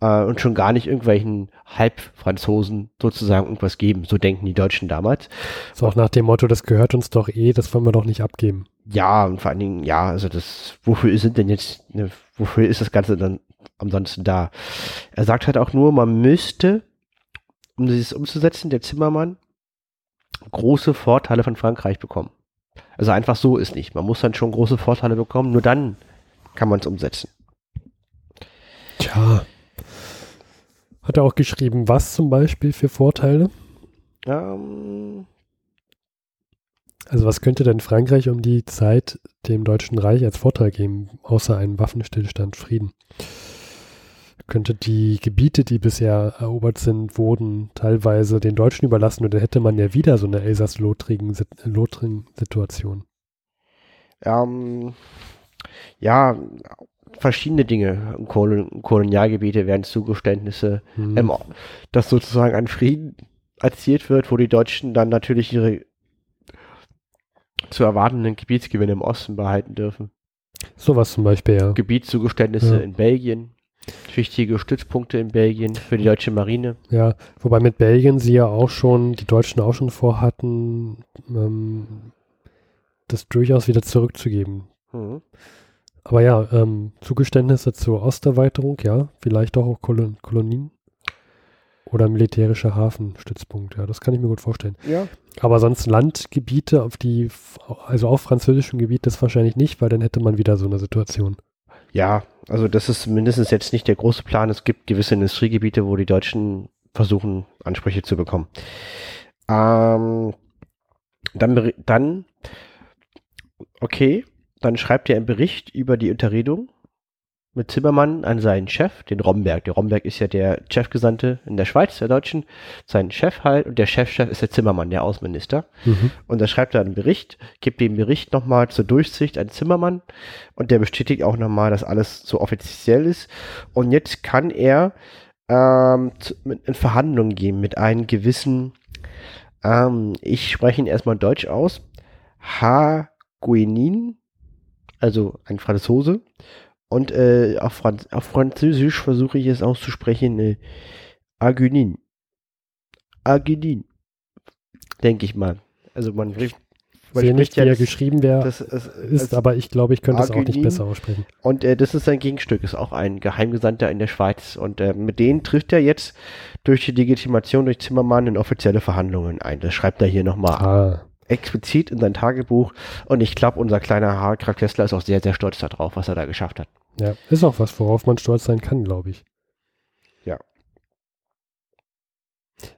äh, und schon gar nicht irgendwelchen Halbfranzosen sozusagen irgendwas geben. So denken die Deutschen damals. So auch nach dem Motto, das gehört uns doch eh, das wollen wir doch nicht abgeben. Ja, und vor allen Dingen, ja, also das, wofür sind denn jetzt, ne, wofür ist das Ganze dann ansonsten da. Er sagt halt auch nur, man müsste, um dieses umzusetzen, der Zimmermann große Vorteile von Frankreich bekommen. Also einfach so ist nicht. Man muss dann schon große Vorteile bekommen, nur dann kann man es umsetzen. Tja. Hat er auch geschrieben, was zum Beispiel für Vorteile? Ähm, also was könnte denn Frankreich um die Zeit dem Deutschen Reich als Vorteil geben, außer einem Waffenstillstand, Frieden? könnte die Gebiete, die bisher erobert sind, wurden teilweise den Deutschen überlassen und dann hätte man ja wieder so eine Elsass-Lothringen-Situation. Ähm, ja, verschiedene Dinge. Kolon Kolonialgebiete werden Zugeständnisse, hm. ähm, dass sozusagen ein Frieden erzielt wird, wo die Deutschen dann natürlich ihre zu erwartenden Gebietsgewinne im Osten behalten dürfen. Sowas zum Beispiel, ja. Gebietszugeständnisse ja. in Belgien wichtige Stützpunkte in Belgien für die deutsche Marine. Ja, wobei mit Belgien sie ja auch schon, die Deutschen auch schon vorhatten, ähm, das durchaus wieder zurückzugeben. Mhm. Aber ja, ähm, Zugeständnisse zur Osterweiterung, ja, vielleicht auch Kolon Kolonien. Oder militärischer Hafenstützpunkt, ja, das kann ich mir gut vorstellen. Ja. Aber sonst Landgebiete, auf die, also auf französischem Gebiet, das wahrscheinlich nicht, weil dann hätte man wieder so eine Situation. Ja, also das ist mindestens jetzt nicht der große Plan. Es gibt gewisse Industriegebiete, wo die Deutschen versuchen, Ansprüche zu bekommen. Ähm, dann, dann, okay, dann schreibt er einen Bericht über die Unterredung mit Zimmermann an seinen Chef, den Romberg. Der Romberg ist ja der Chefgesandte in der Schweiz, der Deutschen, sein Chef halt, und der Chefchef ist der Zimmermann, der Außenminister. Mhm. Und da schreibt er einen Bericht, gibt den Bericht nochmal zur Durchsicht an Zimmermann und der bestätigt auch nochmal, dass alles so offiziell ist. Und jetzt kann er ähm, in Verhandlungen gehen mit einem gewissen, ähm, ich spreche ihn erstmal Deutsch aus, Ha Guenin, also ein Franzose. Und äh, auf, Franz auf Französisch versuche ich es auszusprechen, äh, Agunin. Agunin. Denke ich mal. Also man, man Sehe nicht, spricht ja wie er geschrieben wäre, das, das, ist, aber ich glaube, ich könnte es auch nicht besser aussprechen. und äh, das ist sein Gegenstück, ist auch ein Geheimgesandter in der Schweiz. Und äh, mit denen trifft er jetzt durch die Legitimation durch Zimmermann in offizielle Verhandlungen ein. Das schreibt er hier nochmal Ah, explizit in sein Tagebuch. Und ich glaube, unser kleiner Harald Kessler ist auch sehr, sehr stolz darauf, was er da geschafft hat. ja, ist auch was, worauf man stolz sein kann, glaube ich. Ja.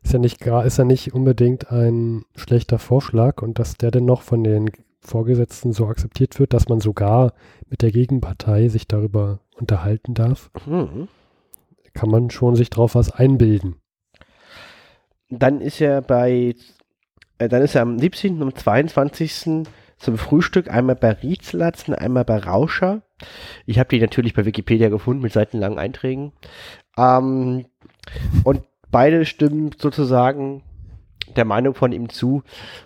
Ist ja nicht ist ja nicht unbedingt ein schlechter Vorschlag und dass der denn noch von den Vorgesetzten so akzeptiert wird, dass man sogar mit der Gegenpartei sich darüber unterhalten darf, Hm. kann man schon sich drauf was einbilden. Dann ist er bei, äh, dann ist er am 17. und 22. zum Frühstück einmal bei Rietzlatz und einmal bei Rauscher. Ich habe die natürlich bei Wikipedia gefunden mit seitenlangen Einträgen. Ähm, und beide stimmen sozusagen der Meinung von ihm zu,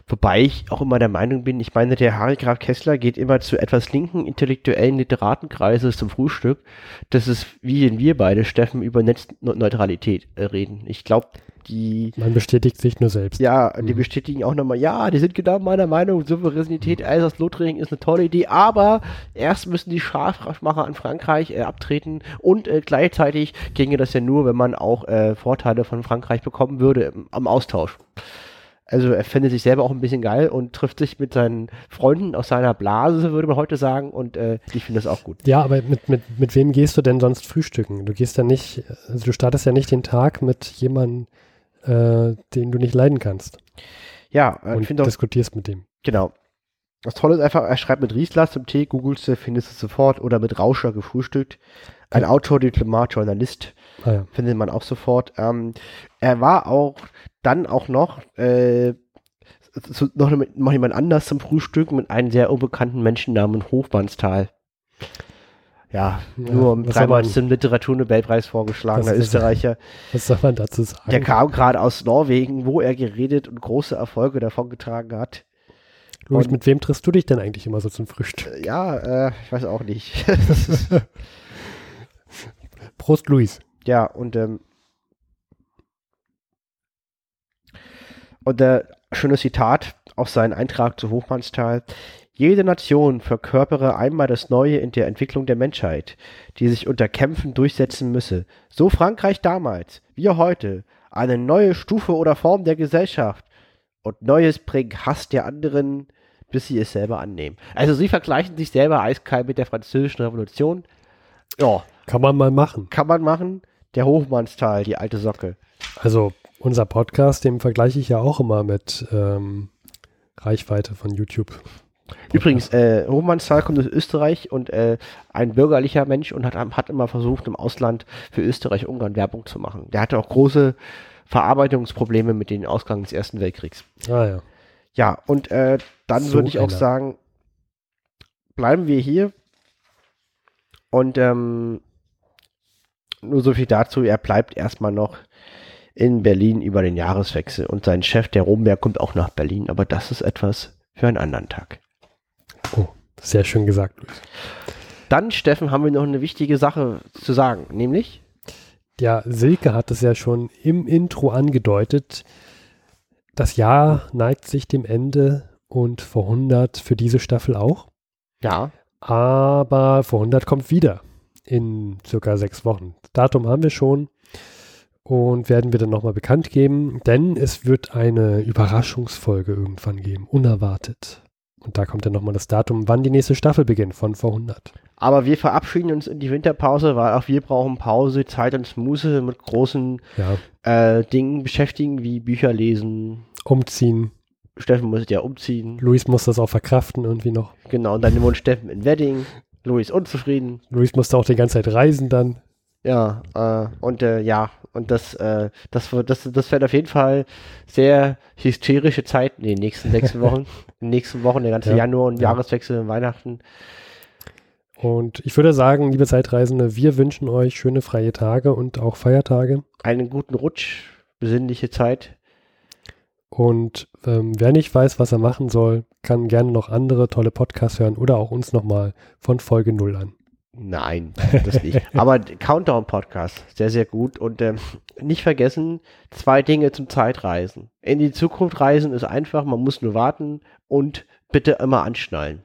wobei ich auch immer der Meinung bin, ich meine, der Harry Graf Kessler geht immer zu etwas linken intellektuellen Literatenkreises zum Frühstück. Das ist, wie wenn wir beide, Steffen, über Netzneutralität äh, reden. Ich glaube, die Man bestätigt sich nur selbst. ja, die Mhm. bestätigen auch nochmal, ja, die sind genau meiner Meinung, Souveränität Elsass-Lothringen ist eine tolle Idee, aber erst müssen die Strafmacher an Frankreich äh, abtreten und äh, gleichzeitig ginge das ja nur, wenn man auch äh, Vorteile von Frankreich bekommen würde im, am Austausch. Also er findet sich selber auch ein bisschen geil und trifft sich mit seinen Freunden aus seiner Blase, würde man heute sagen, und äh, ich finde das auch gut. Ja, aber mit, mit, mit wem gehst du denn sonst frühstücken? Du gehst ja nicht, also du startest ja nicht den Tag mit jemandem, äh, den du nicht leiden kannst Ja, äh, und auch, diskutierst mit dem. Genau. Das Tolle ist einfach, er schreibt mit Riesler zum Tee, googelst du, findest du sofort oder mit Rauscher gefrühstückt. Ein Autor, Diplomat, Journalist Ah ja. findet man auch sofort. Ähm, er war auch dann auch noch, äh, so, noch, noch jemand anders zum Frühstück mit einem sehr unbekannten Menschen namens Hofmannsthal. Ja, Ja, nur was soll dreimal zum Literaturnobelpreis vorgeschlagener Österreicher. Was soll man dazu sagen? Der kam gerade aus Norwegen, wo er geredet und große Erfolge davongetragen hat. Luis, mit wem triffst du dich denn eigentlich immer so zum Frühstück? Äh, Ja, äh, ich weiß auch nicht. Prost, Luis. ja, und ähm, und der schöne Zitat aus seinem Eintrag zu Hochmannsthal. Jede Nation verkörpere einmal das Neue in der Entwicklung der Menschheit, die sich unter Kämpfen durchsetzen müsse. So Frankreich damals, wir heute, eine neue Stufe oder Form der Gesellschaft. Und Neues bringt Hass der anderen, bis sie es selber annehmen. Also sie vergleichen sich selber eiskalt mit der französischen Revolution. Ja, Kann man mal machen. kann man machen. Der Hochmannsthal, die alte Socke. Also unser Podcast, den vergleiche ich ja auch immer mit ähm, Reichweite von YouTube. Übrigens, äh, Hochmannsthal kommt aus Österreich und äh, ein bürgerlicher Mensch und hat, hat immer versucht, im Ausland für Österreich-Ungarn Werbung zu machen. Der hatte auch große Verarbeitungsprobleme mit dem Ausgang des Ersten Weltkriegs. Ah ja. Ja, und äh, dann So würde ich auch einer. sagen, bleiben wir hier. Und ähm, nur so viel dazu, er bleibt erstmal noch in Berlin über den Jahreswechsel und sein Chef, der Romberg, kommt auch nach Berlin, aber das ist etwas für einen anderen Tag. Oh, sehr schön gesagt, Luis. Dann, Steffen, haben wir noch eine wichtige Sache zu sagen, nämlich, Ja, Silke hat es ja schon im Intro angedeutet. Das Jahr neigt sich dem Ende und vor 100 für diese Staffel auch. ja, Aber vor 100 kommt wieder in circa sechs Wochen. Das Datum haben wir schon. und werden wir dann nochmal bekannt geben, denn es wird eine Überraschungsfolge irgendwann geben, unerwartet. Und da kommt dann nochmal das Datum, wann die nächste Staffel beginnt von vor 100. Aber wir verabschieden uns in die Winterpause, weil auch wir brauchen Pause, Zeit und Muße mit großen ja. äh, Dingen beschäftigen, wie Bücher lesen. Umziehen. Steffen muss ja umziehen. Luis muss das auch verkraften irgendwie noch. Genau, und dann wohnt Steffen in Wedding. Luis unzufrieden. Luis musste auch die ganze Zeit reisen dann. Ja, äh, und äh, ja, und das, äh, das, das, das wird auf jeden Fall sehr hysterische Zeit in den nächsten sechs Wochen. in den nächsten Wochen, der ganze ja, Januar und ja. Jahreswechsel, Weihnachten. Und ich würde sagen, liebe Zeitreisende, wir wünschen euch schöne freie Tage und auch Feiertage. Einen guten Rutsch, besinnliche Zeit. Und ähm, wer nicht weiß, was er machen soll, kann gerne noch andere tolle Podcasts hören oder auch uns nochmal von Folge 0 an. Nein, das nicht. Aber Countdown-Podcast, sehr, sehr gut. Und ähm, nicht vergessen, zwei Dinge zum Zeitreisen. In die Zukunft reisen ist einfach, man muss nur warten und bitte immer anschnallen.